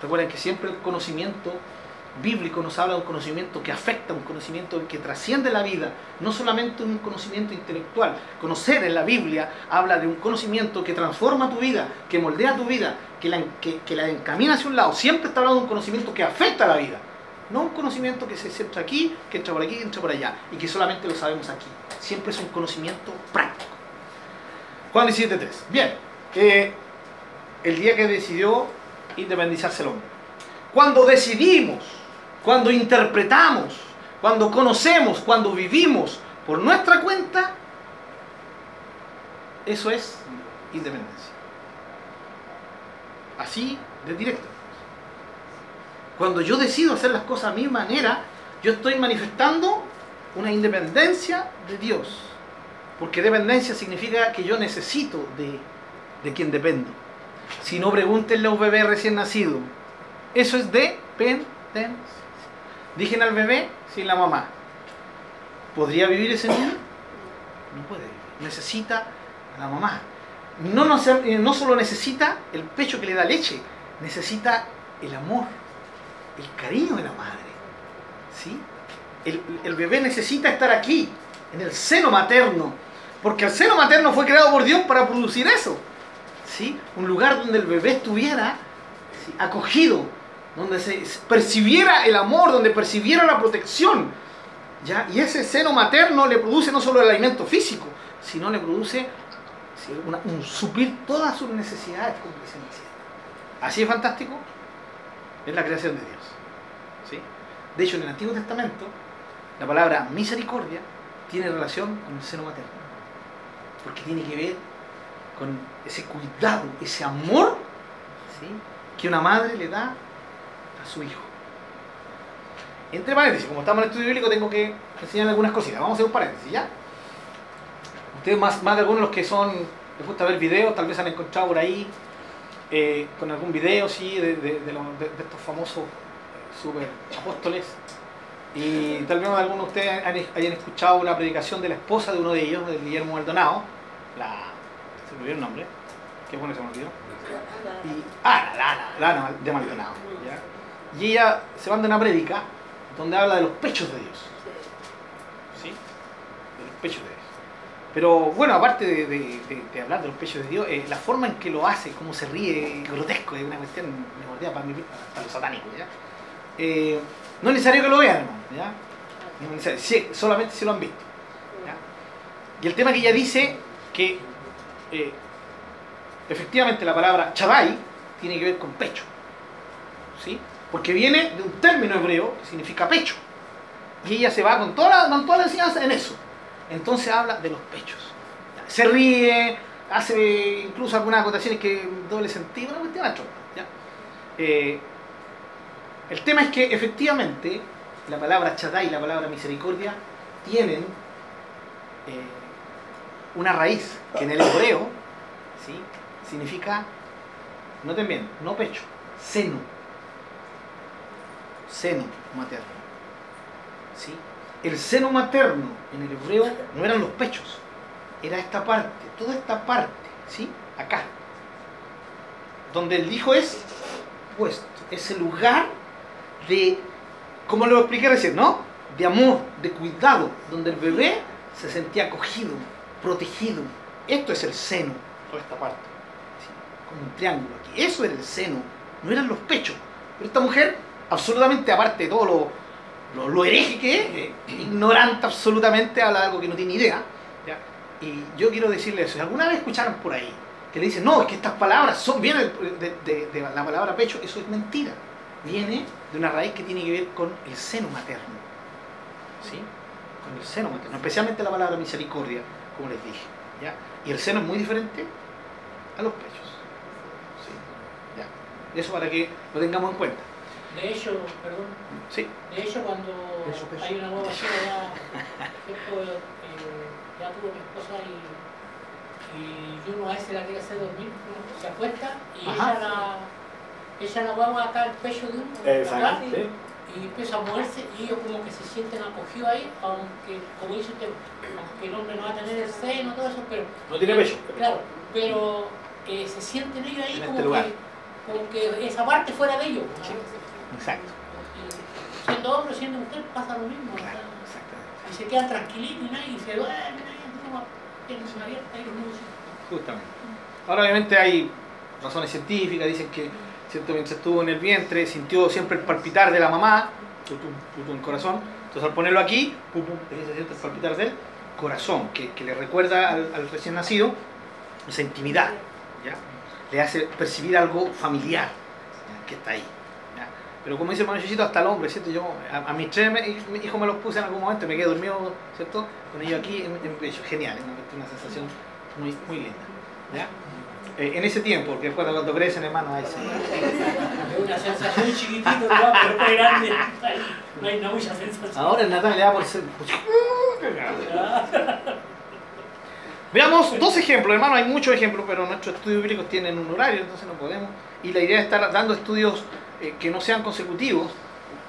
Recuerden que siempre el conocimiento bíblico nos habla de un conocimiento que afecta, un conocimiento que trasciende la vida, no solamente un conocimiento intelectual. Conocer en la Biblia habla de un conocimiento que transforma tu vida, que moldea tu vida, que la, que, la encamina hacia un lado. Siempre está hablando de un conocimiento que afecta a la vida. No un conocimiento que se centra aquí, que entra por aquí, que entra por allá, y que solamente lo sabemos aquí. Siempre es un conocimiento práctico. Juan 17.3. Bien, eh, el día que decidió independizarse el hombre. Cuando decidimos, cuando interpretamos, cuando conocemos, cuando vivimos por nuestra cuenta, eso es independencia. Así de directo. Cuando yo decido hacer las cosas a mi manera, yo estoy manifestando una independencia de Dios. Porque dependencia significa que yo necesito de, de quien dependo. Si no, pregúntenle a un bebé recién nacido. Eso es dependencia. Dijen al bebé sin la mamá. ¿Podría vivir ese niño? No puede vivir. Necesita a la mamá. No, se- no solo necesita el pecho que le da leche, necesita el amor, el cariño de la madre. ¿Sí? El, el bebé necesita estar aquí, en el seno materno, porque el seno materno fue creado por Dios para producir eso. ¿Sí? Un lugar donde el bebé estuviera acogido, donde se percibiera el amor, donde percibiera la protección. ¿ya? Y ese seno materno le produce no solo el alimento físico, sino le produce un suplir todas sus necesidades. Así es fantástico, es la creación de Dios. ¿sí? De hecho, en el Antiguo Testamento, la palabra misericordia tiene relación con el seno materno, porque tiene que ver con ese cuidado, ese amor ¿sí? que una madre le da a su hijo. Entre paréntesis, como estamos en el estudio bíblico, tengo que enseñar algunas cositas. Vamos a hacer un paréntesis, ¿ya? Ustedes, más, más de algunos los que son les gusta ver videos, tal vez han encontrado por ahí eh, con algún video, sí, de, de- de los- de- de estos famosos eh, super apóstoles. Y tal vez algunos de ustedes han- hayan escuchado una predicación de la esposa de uno de ellos, de Guillermo Maldonado, la... ¿Se me olvidó el nombre? Qué bueno se me olvidó. Y, ah, Lana, Lana de Maldonado. Y ella se manda una prédica donde habla de los pechos de Dios. ¿Sí? De los pechos de Dios. Pero bueno, aparte de, de- de- de hablar de los pechos de Dios, eh, la forma en que lo hace, cómo se ríe, grotesco, es una cuestión para, mí, para los satánicos. ¿ya? Eh, no es necesario que lo vean. ¿ya? No es necesario, sí, solamente si lo han visto. ¿ya? Y el tema que ella dice que eh, efectivamente la palabra Shaddai tiene que ver con pecho. ¿sí? Porque viene de un término hebreo que significa pecho. Y ella se va con toda la, con toda la enseñanza en eso. Entonces habla de los pechos. Se ríe, hace incluso algunas acotaciones que doble sentido, una cuestión a ¿ya? Eh, el tema es que efectivamente la palabra Shaddai y la palabra misericordia tienen eh, una raíz que en el hebreo significa, noten bien, no pecho, seno. Seno materno. ¿sí? El seno materno en el hebreo no eran los pechos, era esta parte, toda esta parte, ¿sí? Acá. Donde el hijo es puesto, ese lugar de, como lo expliqué recién, ¿no? De amor, de cuidado, donde el bebé se sentía acogido, protegido. Esto es el seno, toda esta parte. ¿sí? Como un triángulo aquí. Eso era el seno, no eran los pechos. Pero esta mujer, absolutamente aparte de todo lo, lo, lo hereje que es, eh, ignorante absolutamente, habla de algo que no tiene idea. ¿ya? Y yo quiero decirle eso. Alguna vez escucharon por ahí que le dicen, no, es que estas palabras vienen de la palabra pecho, eso es mentira. Viene de una raíz que tiene que ver con el seno materno. ¿Sí? Con el seno materno. Especialmente la palabra misericordia, como les dije. ¿ya? Y el seno es muy diferente a los pechos. ¿Sí? ¿ya? Eso para que lo tengamos en cuenta. De hecho, perdón, ¿Sí? de hecho cuando hay una nueva chica ya. Eh, ya tuvo mi esposa y, y uno a veces la quiere hacer dormir, ¿no? se acuesta y Ajá. echa la, echa la guagua acá al pecho de uno, acá, y empieza a moverse y ellos como que se sienten acogidos ahí, aunque, como dice usted, aunque el hombre no va a tener el seno, todo eso, pero No tiene pecho. Claro, pero eh, se sienten ellos ahí En como, este que, como que esa parte fuera de ellos. ¿no? Sí. Exacto. Siendo hombre, siendo mujer, pasa lo mismo. Claro, y se quedan tranquilitos y nadie se duermen, nadie una abierta y los Justamente. Ahora obviamente hay razones científicas, dicen que ¿cierto? mientras estuvo en el vientre sintió siempre el palpitar de la mamá, el corazón, entonces al ponerlo aquí, pum, pum, se siente el palpitar del corazón, que, que le recuerda al, al recién nacido esa intimidad, ¿ya? le hace percibir algo familiar que está ahí. Pero como dice el hasta el hombre, ¿cierto? Yo a, a mis tres me- hijos me los puse en algún momento, me quedé dormido, ¿cierto? Con ellos aquí en, en pecho, genial, es una, sensación muy, muy linda. ¿ya? Eh, en ese tiempo, porque después cuando crecen, hermano, ahí sí. Es una sensación chiquitito, ¿no? pero después grande, no hay una mucha sensación. Ahora el Natal le da por ser... Veamos dos ejemplos, hermano, hay muchos ejemplos, pero nuestros estudios bíblicos tienen un horario, entonces no podemos. Y la idea es estar dando estudios eh, que no sean consecutivos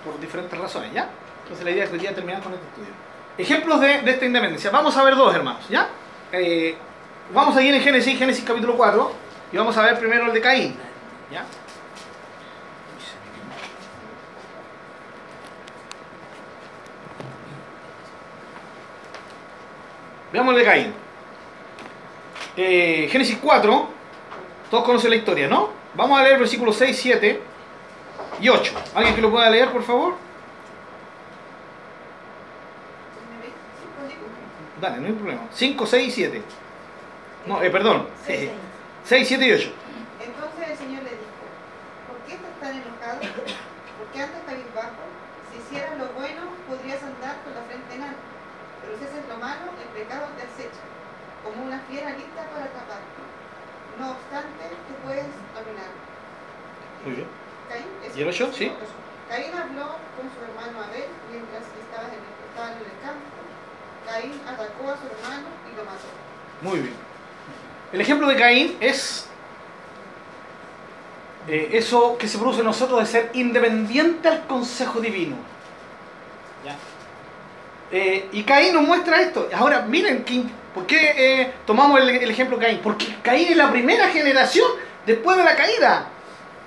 por diferentes razones, ¿ya? Entonces la idea es que hoy día terminar con este estudio. Ejemplos de, de esta independencia. Vamos a ver dos, hermanos, ¿ya? Eh, vamos a en Génesis, Génesis capítulo 4, y vamos a ver primero el de Caín, ¿ya? Veamos el de Caín. Eh, Génesis 4, todos conocen la historia, ¿no? Vamos a leer versículos 6, 7 y 8. ¿Alguien que lo pueda leer, por favor? Dale, no hay problema. 5, 6 y 7. No, eh, perdón. Seis, 6, 7 y 8. Entonces el Señor le dijo, ¿por qué estás tan enojado? ¿Por qué andas cabizbajo? Si hicieras lo bueno, podrías andar con la frente en alto. Pero si haces lo malo, el pecado te acecha, como una fiera lista para atraparte. No obstante, tú puedes dominar. Muy bien. Caín, ¿es- ¿Y el ocho? Sí. Caín habló con su hermano Abel mientras estaba en, el campo. Caín atacó a su hermano y lo mató. Muy bien. El ejemplo de Caín es eh, eso que se produce en nosotros de ser independiente al consejo divino. Eh, y Caín nos muestra esto. Ahora, miren, ¿por qué eh, tomamos el, ejemplo de Caín? Porque Caín es la primera generación después de la caída.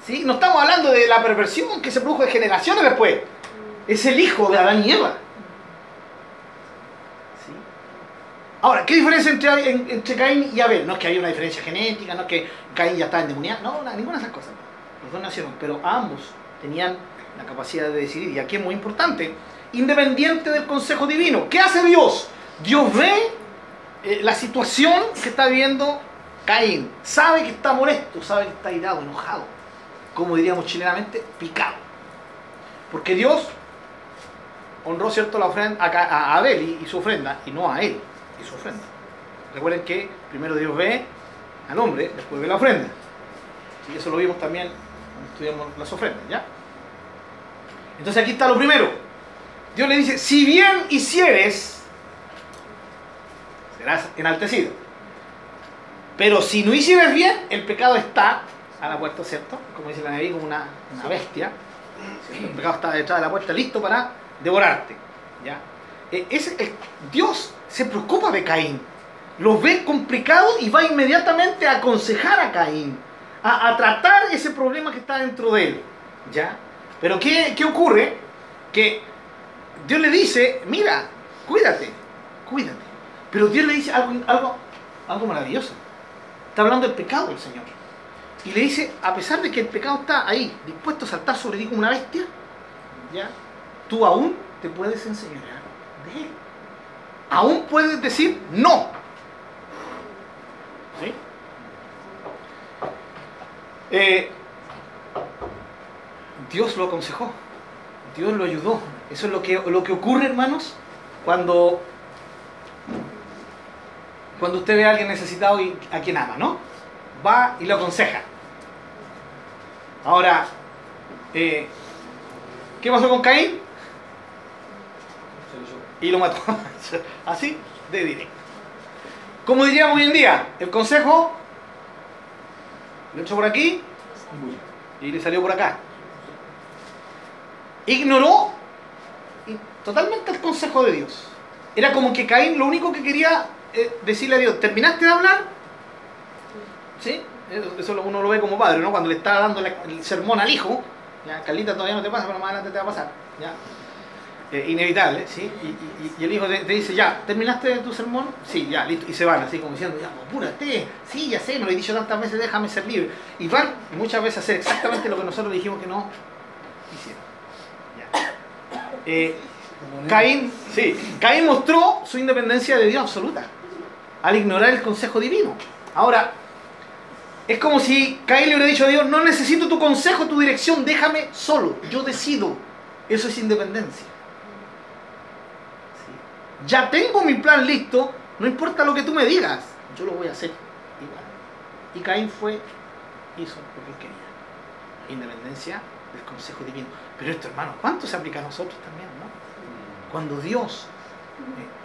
¿Sí? No estamos hablando de la perversión que se produjo de generaciones después. Es el hijo de Adán y Eva. Ahora, ¿qué diferencia entre, entre, Caín y Abel? No es que haya una diferencia genética, no es que Caín ya está endemoniado, no, ninguna de esas cosas. Los dos nacieron, pero ambos tenían la capacidad de decidir. Y aquí es muy importante independiente del consejo divino. ¿Qué hace Dios? Dios ve eh, la situación que está viendo Caín. Sabe que está molesto, sabe que está irado, enojado. Como diríamos chilenamente, picado. Porque Dios honró cierto la ofrenda a, Abel y, su ofrenda, y no a él y su ofrenda. Recuerden que primero Dios ve al hombre, después ve la ofrenda. Y eso lo vimos también cuando estudiamos las ofrendas, ¿ya? Entonces aquí está lo primero. Dios le dice, si bien hicieres, serás enaltecido. Pero si no hicieres bien, el pecado está a la puerta, ¿cierto? Como dice la Neví, como una, bestia. El pecado está detrás de la puerta, listo para devorarte. ¿ya? Eh, Dios se preocupa de Caín. Lo ve complicado y va inmediatamente a aconsejar a Caín. A, tratar ese problema que está dentro de él. ¿ya? Pero ¿qué, qué ocurre? Que Dios le dice, mira, cuídate, cuídate. Pero Dios le dice algo, algo, algo maravilloso. Está hablando del pecado del Señor. Y le dice, a pesar de que el pecado está ahí, dispuesto a saltar sobre ti como una bestia, ¿ya? tú aún te puedes enseñar de él. Aún puedes decir no. ¿Sí? Eh, Dios lo aconsejó. Dios lo ayudó. Eso es lo que, lo que ocurre, hermanos, cuando, cuando usted ve a alguien necesitado y a quien ama, ¿no? Va y lo aconseja. Ahora, eh, ¿qué pasó con Caín? Y lo mató. Así de directo. Como diríamos hoy en día, el consejo lo echó por aquí y le salió por acá ignoró totalmente el consejo de Dios. Era como que Caín lo único que quería eh, decirle a Dios, ¿terminaste de hablar? ¿Sí? Eso uno lo ve como padre, ¿no? Cuando le está dando el sermón al hijo, ¿ya? Carlita todavía no te pasa, pero más adelante te va a pasar. ¿ya? Eh, inevitable, ¿sí? Y, el hijo te, dice, ya, ¿terminaste tu sermón? Sí, ya, listo. Y se van así como diciendo, ya, apúrate, sí, ya sé, me lo he dicho tantas veces, déjame ser libre. Y van muchas veces a hacer exactamente lo que nosotros dijimos que no hicieron. Eh, Caín, sí, Caín mostró su independencia de Dios absoluta al ignorar el consejo divino. Ahora, es como si Caín le hubiera dicho a Dios, no necesito tu consejo, tu dirección, déjame solo, yo decido. Eso es independencia. Ya tengo mi plan listo, no importa lo que tú me digas, yo lo voy a hacer. Y Caín fue, hizo lo que quería. Independencia del consejo divino. Pero esto, hermano, ¿cuánto se aplica a nosotros también, no? Cuando Dios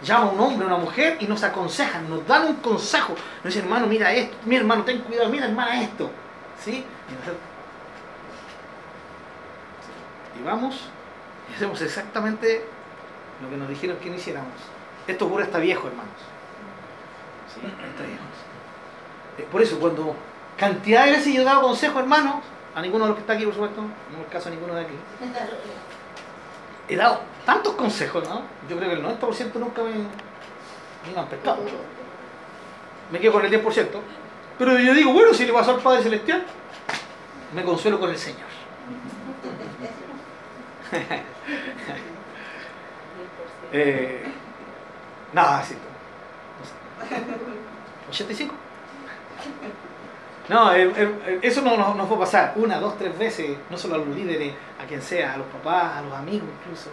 llama a un hombre, a una mujer y nos aconsejan, nos dan un consejo, nos dicen, hermano, mira esto, mi hermano, ten cuidado, mira, hermana, esto. ¿Sí? Y vamos y hacemos exactamente lo que nos dijeron que no hiciéramos. Esto ocurre hasta viejo, hermanos. Eh, por eso, cuando cantidad de veces yo he dado consejo, hermanos, a ninguno de los que está aquí, por supuesto, no es caso a ninguno de aquí. He dado tantos consejos, ¿no? Yo creo que el 90% nunca me, me han pescado. Me quedo con el 10%. Pero yo digo, bueno, si le pasó al Padre Celestial, me consuelo con el Señor. eh, nada, sí. No sé. ¿85? No, eso no nos no, pasar una, dos, tres veces, no solo a los líderes, a quien sea, a los papás, a los amigos incluso.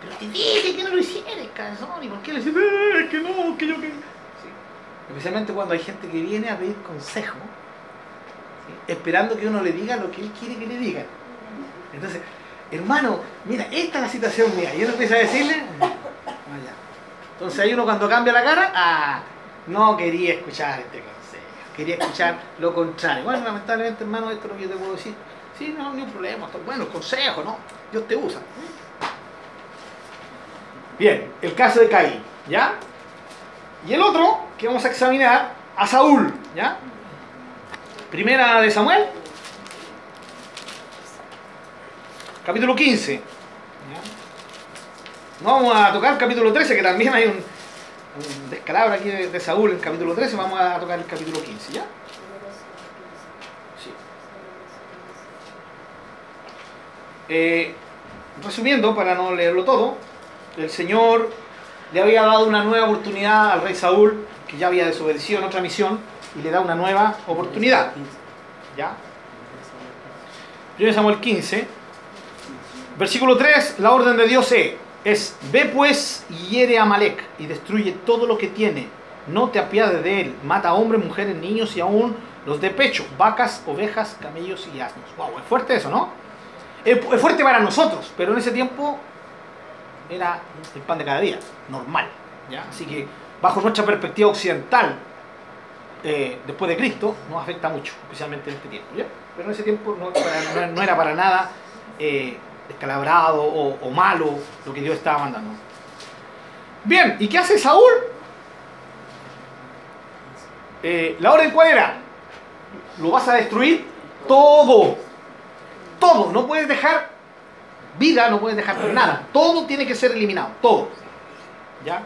pero te dije que no lo hicieras, cabezón, ¿y por qué le dices, eh, que no, que yo que... Especialmente cuando hay gente que viene a pedir consejo, esperando que uno le diga lo que él quiere que le diga. Entonces, hermano, mira, esta es la situación mía, y uno empieza a decirle, vaya. Entonces hay uno cuando cambia la cara, ah, no quería escuchar este caso quería escuchar lo contrario. Bueno, lamentablemente, hermano, esto es lo que yo te puedo decir. Sí, no, ni un problema. Bueno, consejo, ¿no? Dios te usa. Bien, el caso de Caín, ¿ya? Y el otro que vamos a examinar, a Saúl, ¿ya? Primera de Samuel, capítulo 15. ¿ya? No vamos a tocar el capítulo 13, que también hay un, un descalabro aquí de, Saúl en el capítulo 13, vamos a tocar el capítulo 15, ¿ya? Sí. Eh, resumiendo, para no leerlo todo, el Señor le había dado una nueva oportunidad al rey Saúl, que ya había desobedecido en otra misión, y le da una nueva oportunidad. ¿Ya? 1 Samuel 15, versículo 3, la orden de Dios es, ve pues y hiere a Amalek y destruye todo lo que tiene, no te apiades de él, mata a hombres, mujeres, niños y aún los de pecho, vacas, ovejas, camellos y asnos. Wow, es fuerte eso, ¿no? Es, fuerte para nosotros, pero en ese tiempo era el pan de cada día, normal. ¿ya? Así que bajo nuestra perspectiva occidental, eh, después de Cristo, nos afecta mucho, especialmente en este tiempo. ¿ya? Pero en ese tiempo no, era para nada eh, descalabrado o, o, malo lo que Dios estaba mandando. Bien, ¿y qué hace Saúl? Eh, ¿La orden cuál era? Lo vas a destruir todo. Todo. No puedes dejar vida, no puedes dejar nada. Todo tiene que ser eliminado. Todo. ¿Ya?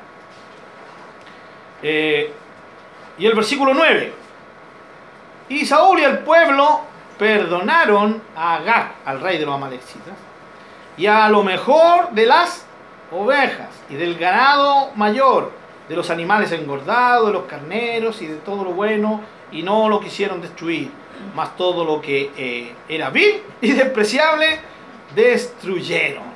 Eh, y el versículo 9. Y Saúl y el pueblo perdonaron a Agag, al rey de los amalecitas, y a lo mejor de las ovejas y del ganado mayor, de los animales engordados, de los carneros y de todo lo bueno, y no lo quisieron destruir, más todo lo que eh, era vil y despreciable, destruyeron.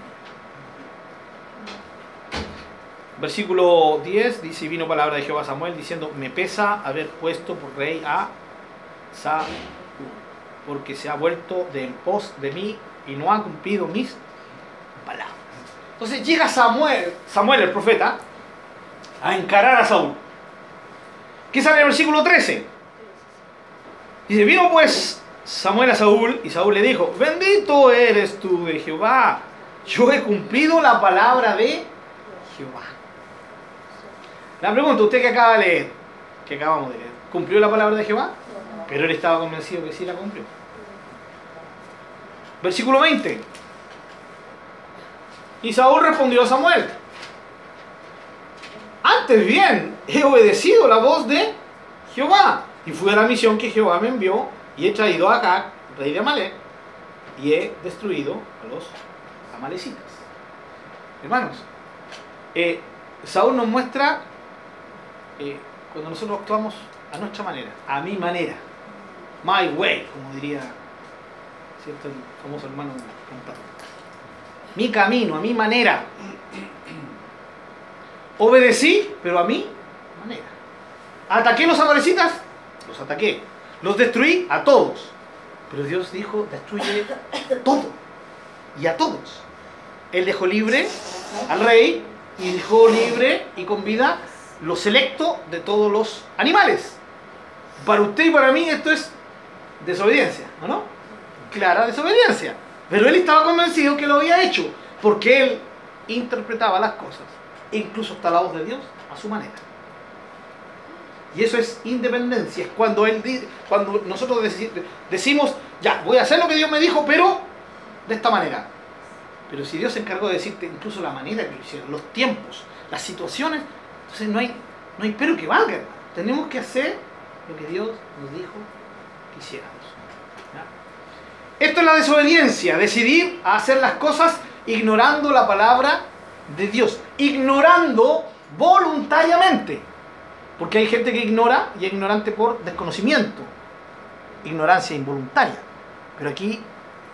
Versículo 10 dice, vino palabra de Jehová Samuel diciendo, me pesa haber puesto por rey a Saúl, porque se ha vuelto de en pos de mí y no ha cumplido mis palabras. Entonces llega Samuel, Samuel el profeta, a encarar a Saúl. ¿Qué sale en el versículo 13? Dice, vino pues Samuel a Saúl y Saúl le dijo, bendito eres tú de Jehová, yo he cumplido la palabra de Jehová. La pregunta, usted que acaba de leer, que acabamos de leer, ¿cumplió la palabra de Jehová? Pero él estaba convencido que sí la cumplió. Versículo 20. Y Saúl respondió a Samuel, antes bien he obedecido la voz de Jehová y fui a la misión que Jehová me envió y he traído a Agag, rey de Amalek, y he destruido a los amalecitas. Hermanos, eh, Saúl nos muestra eh, cuando nosotros actuamos a nuestra manera, a mi manera, my way, como diría ¿cierto? el famoso hermano cantante. Mi camino, a mi manera. Obedecí, pero a mi manera. ¿Ataqué los amalecitas? Los ataqué. Los destruí a todos. Pero Dios dijo, destruye todo. Y a todos. Él dejó libre al rey y dejó libre y con vida lo selecto de todos los animales. Para usted y para mí esto es desobediencia, ¿o no? Clara desobediencia. Pero él estaba convencido que lo había hecho, porque él interpretaba las cosas, incluso hasta la voz de Dios, a su manera. Y eso es independencia, es cuando, él, cuando nosotros decimos, ya, voy a hacer lo que Dios me dijo, pero de esta manera. Pero si Dios se encargó de decirte incluso la manera que lo hicieron, los tiempos, las situaciones, entonces no hay, no hay pero que valga. Tenemos que hacer lo que Dios nos dijo que hiciéramos. Esto es la desobediencia, decidir hacer las cosas ignorando la palabra de Dios, ignorando voluntariamente. Porque hay gente que ignora y es ignorante por desconocimiento, ignorancia involuntaria. Pero aquí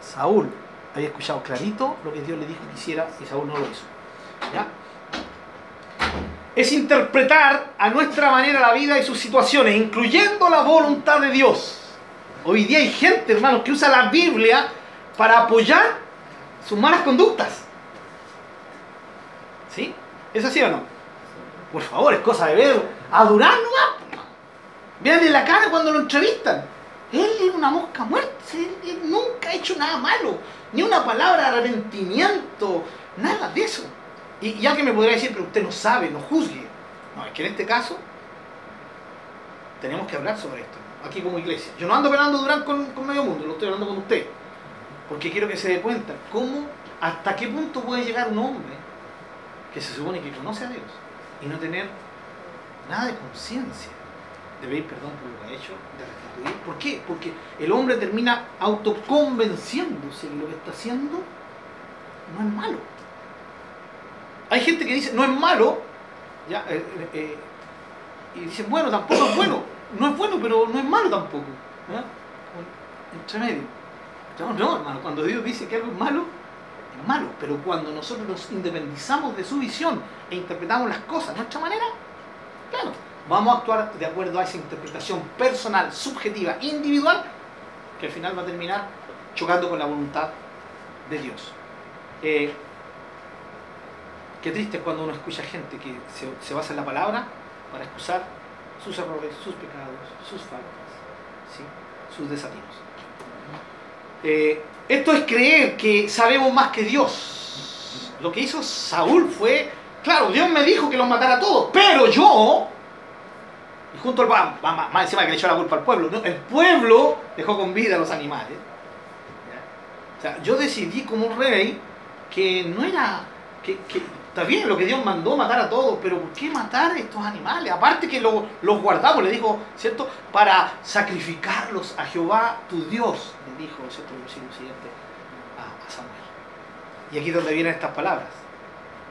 Saúl había escuchado clarito lo que Dios le dijo que hiciera y Saúl no lo hizo. Es interpretar a nuestra manera la vida y sus situaciones, incluyendo la voluntad de Dios. Hoy día hay gente, hermanos, que usa la Biblia para apoyar sus malas conductas. ¿Sí? ¿Es así o no? Por favor, es cosa de ver a Durán nomás. Veanle la cara cuando lo entrevistan. Él es una mosca muerta, él, nunca ha hecho nada malo, ni una palabra de arrepentimiento, nada de eso. Y, ya que me podría decir, pero usted no sabe, no juzgue. No, es que en este caso tenemos que hablar sobre esto, aquí como iglesia. Yo no ando hablando Durán con, con medio mundo, lo estoy hablando con usted. Porque quiero que se dé cuenta cómo, hasta qué punto puede llegar un hombre que se supone que conoce a Dios y no tener nada de conciencia de pedir perdón por lo que ha hecho, de restituir. ¿Por qué? Porque el hombre termina autoconvenciéndose que lo que está haciendo no es malo. Hay gente que dice, no es malo, ya, eh, eh, eh, y dicen, bueno, tampoco es bueno. No es bueno, pero no es malo tampoco. Entre medio. No, no, hermano, cuando Dios dice que algo es malo, es malo. Pero cuando nosotros nos independizamos de su visión e interpretamos las cosas de nuestra manera, claro, vamos a actuar de acuerdo a esa interpretación personal, subjetiva, individual, que al final va a terminar chocando con la voluntad de Dios. Eh, qué triste cuando uno escucha gente que se, basa en la palabra para excusar sus errores, sus pecados, sus faltas, sus desatinos. Eh, esto es creer que sabemos más que Dios. Lo que hizo Saúl fue, claro, Dios me dijo que los matara a todos, pero yo y junto al más, más, encima que le echó la culpa al pueblo. el pueblo dejó con vida a los animales. O sea, yo decidí como rey que no era. Que, está bien lo que Dios mandó matar a todos, pero ¿por qué matar a estos animales? Aparte que los guardamos, le dijo, ¿cierto? Para sacrificarlos a Jehová tu Dios, le dijo, ¿cierto? El versículo siguiente a, a Samuel. Y aquí es donde vienen estas palabras,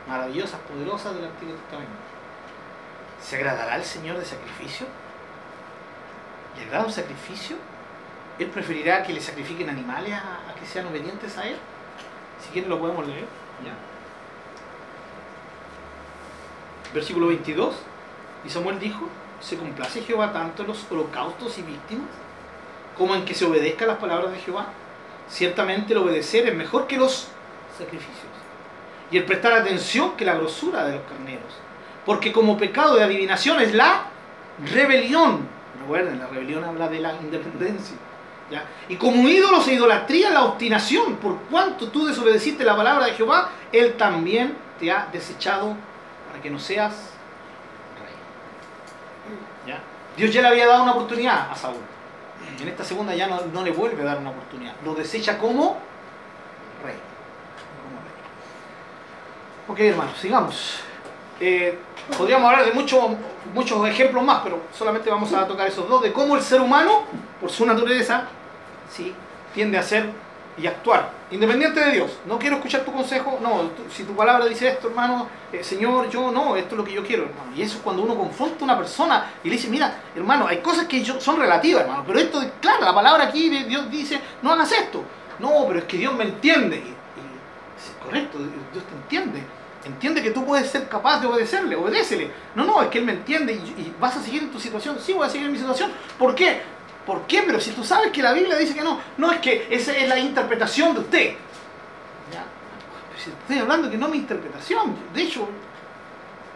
maravillosas, poderosas del Antiguo Testamento. ¿Se agradará el Señor de sacrificio? ¿Le agrada un sacrificio? ¿Él preferirá que le sacrifiquen animales a, que sean obedientes a Él? Si quieren lo podemos leer. Ya. Versículo 22. Y Samuel dijo, ¿se complace Jehová tanto en los holocaustos y víctimas como en que se obedezca las palabras de Jehová? Ciertamente el obedecer es mejor que los sacrificios y el prestar atención que la grosura de los carneros porque como pecado de adivinación es la rebelión. Recuerden, la rebelión habla de la independencia. Y como ídolos e idolatría, la obstinación. Por cuanto tú desobedeciste la palabra de Jehová, Él también te ha desechado para que no seas rey. Dios ya le había dado una oportunidad a Saúl. En esta segunda ya no, no le vuelve a dar una oportunidad. Lo desecha como rey. Ok, hermanos, sigamos. Eh, podríamos hablar de muchos muchos ejemplos más, pero solamente vamos a tocar esos dos, de cómo el ser humano, por su naturaleza, ¿sí? tiende a ser y actuar, independiente de Dios. No quiero escuchar tu consejo, no, si tu palabra dice esto, hermano, eh, Señor, yo no, esto es lo que yo quiero, hermano. Y eso es cuando uno confronta a una persona y le dice, mira, hermano, hay cosas que son relativas, hermano, pero esto, claro, la palabra aquí, Dios dice, no hagas esto. No, pero es que Dios me entiende. Correcto, Dios te entiende entiende que tú puedes ser capaz de obedecerle, obedécele. No, no, es que él me entiende y, vas a seguir en tu situación. Sí, voy a seguir en mi situación. ¿Por qué? ¿Por qué? Pero si tú sabes que la Biblia dice que no, no es que esa es la interpretación de usted. ¿Ya? estoy hablando que no es mi interpretación. De hecho,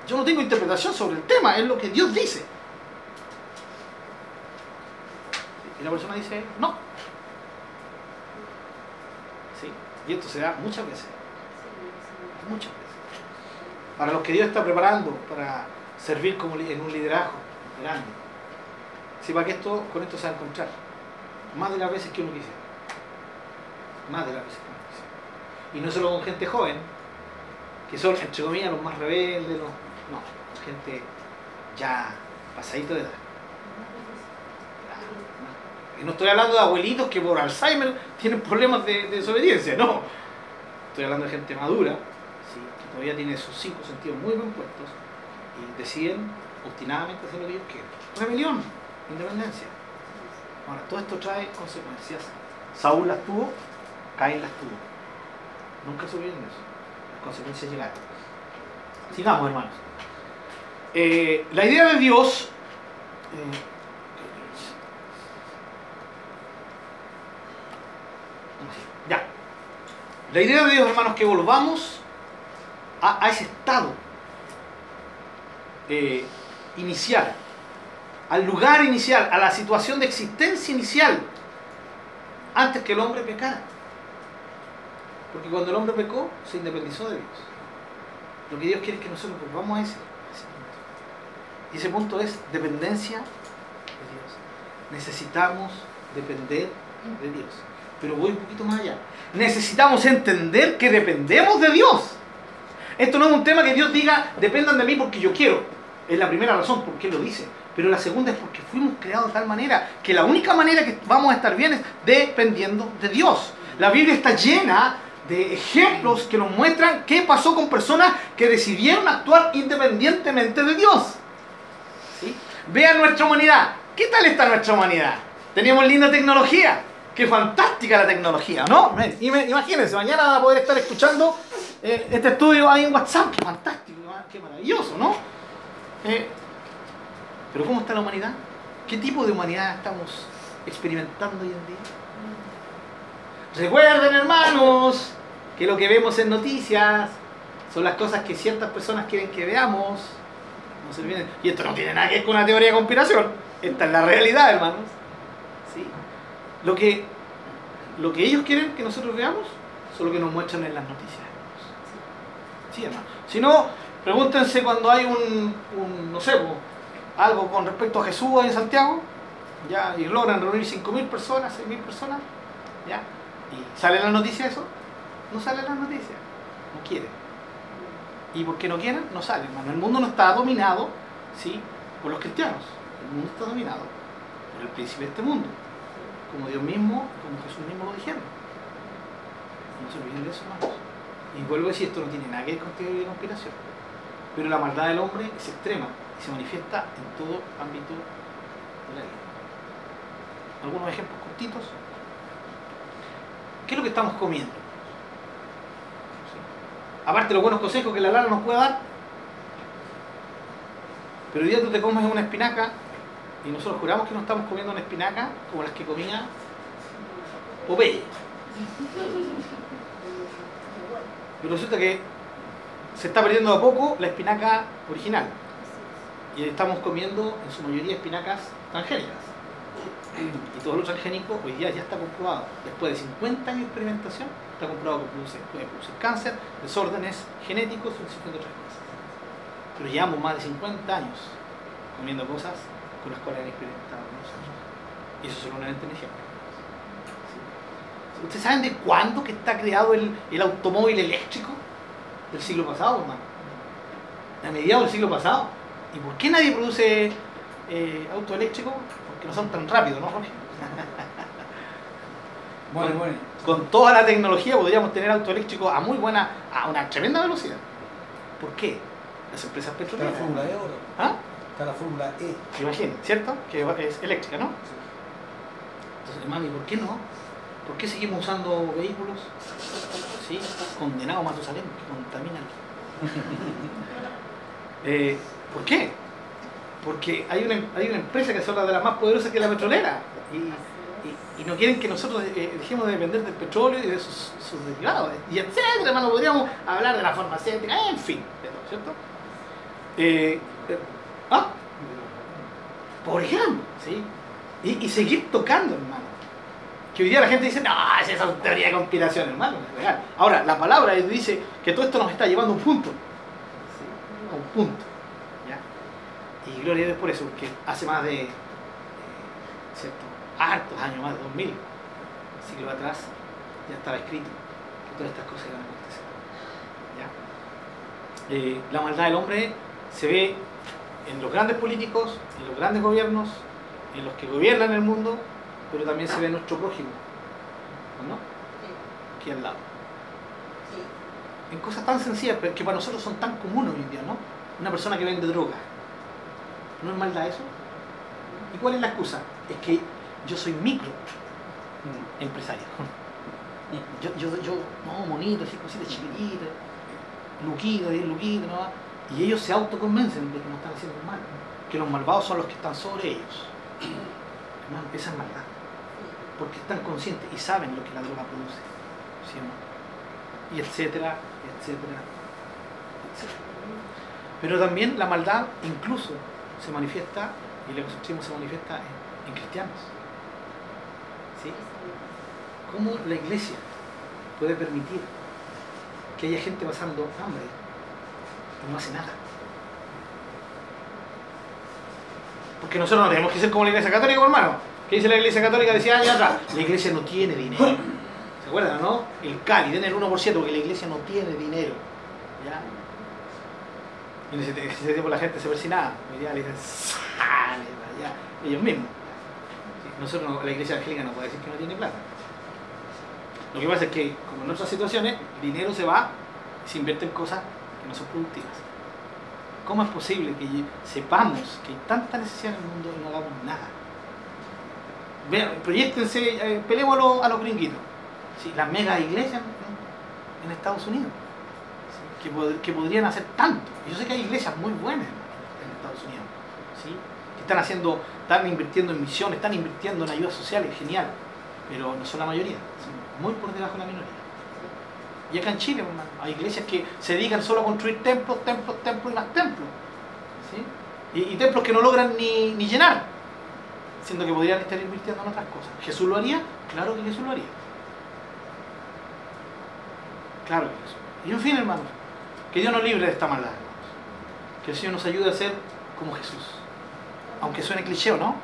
yo no tengo interpretación sobre el tema, es lo que Dios dice. Y la persona dice, no. ¿Sí? Y esto se da muchas veces. Muchas veces para los que Dios está preparando para servir como en un liderazgo grande. Si para que esto, con esto se va a encontrar. Más de las veces que uno quisiera. Más de las veces que uno quisiera. Y no solo con gente joven, que son, entre comillas, los más rebeldes, los, no, gente ya pasadito de edad. Y no estoy hablando de abuelitos que por Alzheimer tienen problemas de desobediencia, no. Estoy hablando de gente madura, todavía tiene sus cinco sentidos muy bien puestos y deciden obstinadamente hacer lo que ellos quieren. Rebelión, independencia. Ahora, todo esto trae consecuencias. Saúl las tuvo, Caín las tuvo. Nunca supieron eso. Las consecuencias llegaron. Sigamos, hermanos. Eh, la idea de Dios. Eh, ya. La idea de Dios, hermanos, que volvamos a, ese estado eh, inicial al lugar inicial, a la situación de existencia inicial, antes que el hombre pecara. Porque cuando el hombre pecó, se independizó de Dios. Lo que Dios quiere es que nosotros volvamos a ese, a ese punto. Y ese punto es dependencia de Dios. Necesitamos depender de Dios. Pero voy un poquito más allá. Necesitamos entender que dependemos de Dios. Esto no es un tema que Dios diga, dependan de mí porque yo quiero. Es la primera razón por qué lo dice. Pero la segunda es porque fuimos creados de tal manera que la única manera que vamos a estar bien es dependiendo de Dios. La Biblia está llena de ejemplos que nos muestran qué pasó con personas que decidieron actuar independientemente de Dios. Vean nuestra humanidad. ¿Qué tal está nuestra humanidad? Teníamos linda tecnología. Qué fantástica la tecnología, ¿no? Imagínense, mañana van a poder estar escuchando eh, este estudio ahí en WhatsApp. Qué fantástico, qué maravilloso, ¿no? Eh, pero ¿cómo está la humanidad? ¿Qué tipo de humanidad estamos experimentando hoy en día? Recuerden, hermanos, que lo que vemos en noticias son las cosas que ciertas personas quieren que veamos. Y esto no tiene nada que ver con una teoría de conspiración. Esta es la realidad, hermanos. Lo, que, lo que ellos quieren que nosotros veamos son lo que nos muestran en las noticias. Si no, pregúntense cuando hay un, no sé, algo con respecto a Jesús en Santiago, ya, y logran reunir 5.000 personas, 6.000 personas, ya, y sale la noticia eso, no sale la noticia, no quieren. Y porque no quieren, no sale, hermano. El mundo no está dominado, ¿sí? Por los cristianos. El mundo está dominado por el príncipe de este mundo. Como Dios mismo, como Jesús mismo lo dijeron. No se olviden de eso, hermanos. Y vuelvo a decir, esto no tiene nada que ver con teoría de conspiración. Pero la maldad del hombre es extrema y se manifiesta en todo ámbito de la vida. Algunos ejemplos cortitos. ¿Qué es lo que estamos comiendo? Aparte de los buenos consejos que la Lara nos puede dar. Pero hoy día tú te comes una espinaca y nosotros juramos que no estamos comiendo una espinaca como las que comía Popeye. Pero resulta que se está perdiendo a poco la espinaca original. Y estamos comiendo en su mayoría espinacas transgénicas. Y todo lo transgénico hoy día ya está comprobado. Después de 50 años de experimentación, está comprobado que puede producir cáncer, desórdenes genéticos y otras cosas. Pero llevamos más de 50 años comiendo cosas con las cuales han experimentado nosotros. Y eso solamente un ejemplo. ¿Ustedes saben de cuándo que está creado el, el automóvil eléctrico? Del siglo pasado, hermano. A mediados del siglo pasado. ¿Y por qué nadie produce eh, auto eléctrico? Porque no son tan rápidos, ¿no, Jorge? Bueno, bueno. Con toda la tecnología podríamos tener auto eléctrico a muy buena, a una tremenda velocidad. ¿Por qué? Las empresas Está la petroleras. Fórmula E ahora. ¿Ah? Está la Fórmula E. Imaginen, ¿cierto? Que es eléctrica, ¿no? Entonces, hermano, ¿y por qué no? ¿Por qué seguimos usando vehículos? Sí, condenado Matusalén, que contaminan. Eh, ¿Por qué? Porque hay una, hay una empresa que es una de las más poderosas que es la petrolera. Y, y- no quieren que nosotros eh, dejemos de depender del petróleo y de sus, derivados. Y etcétera, hermano, podríamos hablar de la farmacéutica, en fin, ¿cierto? Eh, ¿Ah? Por ejemplo, ¿sí? Y, y seguir tocando, hermano. Que hoy día la gente dice, no, esa es una teoría de conspiración, hermano, es real. Ahora, la palabra dice que todo esto nos está llevando a un punto. ¿sí? A un punto. ¿ya? Y gloria a Dios por eso, porque hace más de, eh, ¿cierto? hartos años, más de 2000 siglos atrás, ya estaba escrito que todas estas cosas iban a acontecer. ¿ya? Eh, la maldad del hombre se ve en los grandes políticos, en los grandes gobiernos, en los que gobiernan el mundo, pero también se ve nuestro prójimo, ¿o ¿no? Aquí al lado. En cosas tan sencillas, pero que para nosotros son tan comunes hoy en día, ¿no? Una persona que vende droga. ¿No es maldad eso? ¿Y cuál es la excusa? Es que yo soy micro empresario. Yo, yo, yo, no, monito, así cositas chiquititas, luquito, diez luquitos, ¿no? Y ellos se autoconvencen de que no están haciendo mal, que los malvados son los que están sobre ellos. Hermano, esa es maldad. Porque están conscientes y saben lo que la droga produce. ¿Sí? Y etcétera, etcétera, etcétera. Pero también la maldad incluso se manifiesta Y el egocentrismo se manifiesta en, cristianos. ¿Sí? ¿Cómo la iglesia puede permitir que haya gente pasando hambre y no hace nada? Porque nosotros no tenemos que ser como la iglesia católica, hermano. ¿Qué dice la iglesia católica? Decía años atrás, la iglesia no tiene dinero. ¿Se acuerdan, no? El Cali tiene el 1% porque la iglesia no tiene dinero. ¿Ya? Y en ese, tiempo la gente se persinaba. Y ya le dicen, sale, ya. Ellos mismos. Nosotros, la iglesia angélica no puede decir que no tiene plata. Lo que pasa es que, como en otras situaciones, el dinero se va y se invierte en cosas que no son productivas. ¿Cómo es posible que sepamos que hay tanta necesidad en el mundo y no hagamos nada? Vean, proyectense, eh, peleemos a los, a los gringuitos. ¿sí? Las mega iglesias en, Estados Unidos, que, podrían hacer tanto. Yo sé que hay iglesias muy buenas en Estados Unidos, ¿sí? que están haciendo, están invirtiendo en misiones, están invirtiendo en ayudas sociales, genial, pero no son la mayoría, son muy por debajo de la minoría. Y acá en Chile, hay iglesias que se dedican solo a construir templos, templos, templos y más templos. Y, templos que no logran ni, llenar, siendo que podrían estar invirtiendo en otras cosas. ¿Jesús lo haría? Claro que Jesús lo haría. Claro que Jesús. Y en fin, hermanos, que Dios nos libre de esta maldad. Que el Señor nos ayude a ser como Jesús. Aunque suene cliché no.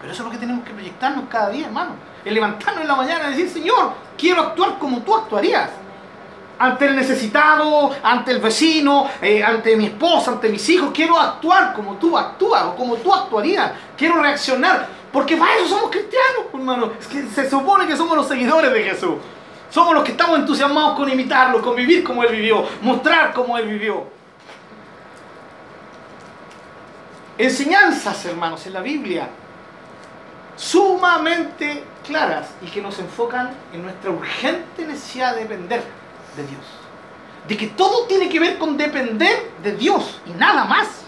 Pero eso es lo que tenemos que proyectarnos cada día, hermano. El levantarnos en la mañana y decir, Señor, quiero actuar como tú actuarías ante el necesitado, ante el vecino, eh, ante mi esposa, ante mis hijos. Quiero actuar como tú actúas o como tú actuarías. Quiero reaccionar. Porque para eso somos cristianos, hermano. Es que se supone que somos los seguidores de Jesús. Somos los que estamos entusiasmados con imitarlo, con vivir como Él vivió, mostrar como Él vivió. Enseñanzas, hermanos, en la Biblia, sumamente claras y que nos enfocan en nuestra urgente necesidad de depender de Dios. De que todo tiene que ver con depender de Dios y nada más.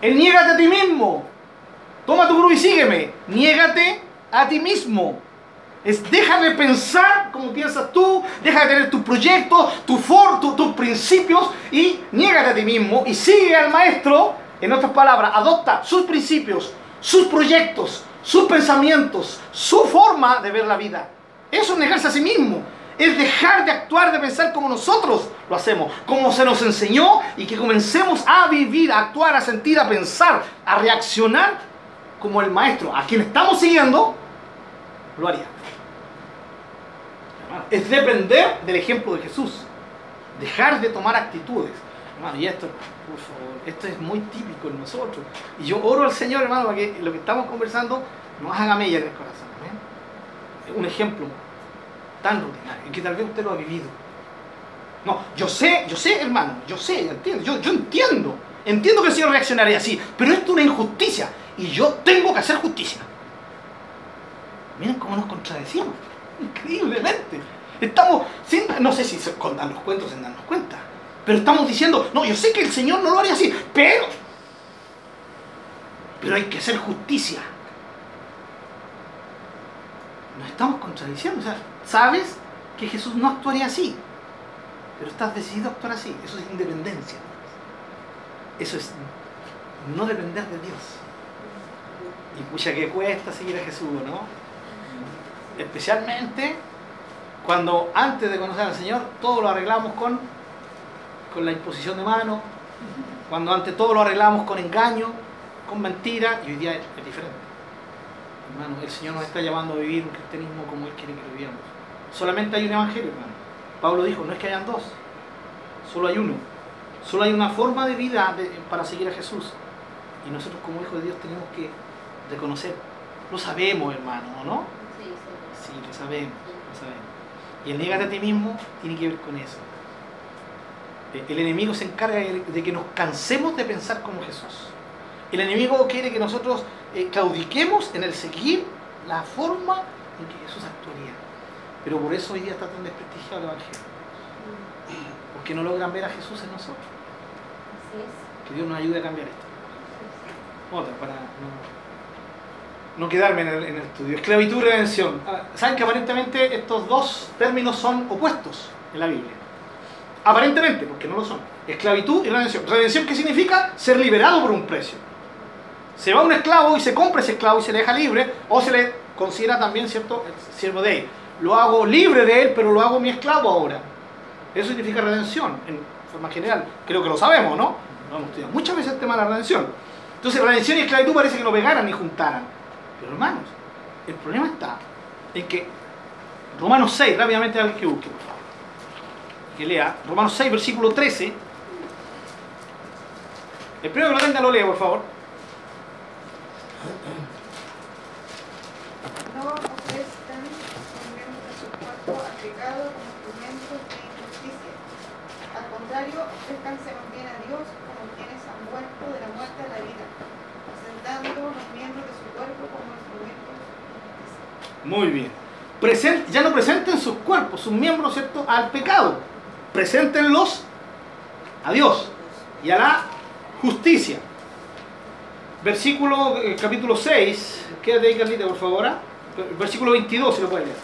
El niégate a ti mismo. Toma tu cruz y sígueme. Niégate a ti mismo. Es deja de pensar como piensas tú, deja de tener tus proyectos, tu for, tus principios y niégate a ti mismo y sigue al maestro. En otras palabras, adopta sus principios, sus proyectos, sus pensamientos, su forma de ver la vida. Eso es negarse a sí mismo es dejar de actuar, de pensar como nosotros lo hacemos, como se nos enseñó y que comencemos a vivir, a actuar, a sentir, a pensar, a reaccionar como el maestro a quien estamos siguiendo lo haría. Es depender del ejemplo de Jesús, dejar de tomar actitudes. Hermano, y esto, por favor, esto es muy típico en nosotros. Y yo oro al Señor, hermano, para que lo que estamos conversando nos haga mella en el corazón. Un ejemplo tan rutinario, en que tal vez usted lo ha vivido. No, yo sé, yo sé, hermano, yo sé, entiendo, yo, yo entiendo, entiendo que el Señor reaccionaría así, pero esto es una injusticia y yo tengo que hacer justicia. Miren cómo nos contradecimos, increíblemente. Estamos, sin, no sé si con darnos cuenta o sin darnos cuenta, pero estamos diciendo, no, yo sé que el Señor no lo haría así, pero, pero hay que hacer justicia. Nos estamos contradiciendo, o sea, sabes que Jesús no actuaría así, pero estás decidido a actuar así. Eso es independencia. Eso es no depender de Dios. Y pucha que cuesta seguir a Jesús, ¿no? Especialmente cuando antes de conocer al Señor todo lo arreglamos con, con la imposición de mano, cuando antes todo lo arreglamos con engaño, con mentira, y hoy día es diferente. Hermano, el Señor nos está llamando a vivir un cristianismo como Él quiere que lo vivamos. Solamente hay un evangelio, hermano. Pablo dijo, no es que hayan dos, solo hay uno. Solo hay una forma de vida para seguir a Jesús. Y nosotros como hijos de Dios tenemos que reconocer. Lo sabemos, hermano, ¿no? Sí, sí. Sí, lo sabemos, lo sabemos. Y el negate a ti mismo tiene que ver con eso. El enemigo se encarga de que nos cansemos de pensar como Jesús. El enemigo quiere que nosotros eh, claudiquemos en el seguir la forma en que Jesús actuaría. Pero por eso hoy día está tan desprestigiado el Evangelio. Porque no logran ver a Jesús en nosotros. Que Dios nos ayude a cambiar esto. Otra, para no, quedarme en el, estudio. Esclavitud y redención. Ah, Saben que aparentemente estos dos términos son opuestos en la Biblia. Aparentemente, porque no lo son. Esclavitud y redención. Redención, ¿qué significa? Ser liberado por un precio. Se va un esclavo y se compra ese esclavo y se le deja libre, o se le considera también, ¿cierto?, el siervo de él. Lo hago libre de él, pero lo hago mi esclavo ahora. Eso significa redención, en forma general. Creo que lo sabemos, ¿no? Lo muchas veces el tema de la redención. Entonces, redención y esclavitud parece que no pegaran ni juntaran. Pero hermanos, el problema está en que Romanos 6, rápidamente alguien que busque. Que lea. Romanos 6, versículo 13. El primero que lo tenga lo lea, por favor. No miembros de su cuerpo al pecado como instrumentos de injusticia. Al contrario, ofrezcanse más bien a Dios como quienes han vuelto de la muerte a la vida, presentando los miembros de su cuerpo como instrumentos de justicia. Muy bien. Present- ya no presenten sus cuerpos, sus miembros, ¿cierto?, al pecado. Preséntenlos a Dios y a la justicia. Versículo, eh, capítulo 6, quédate ahí, Carlita, por favor. ¿ah? Versículo 22, si lo puedes leer.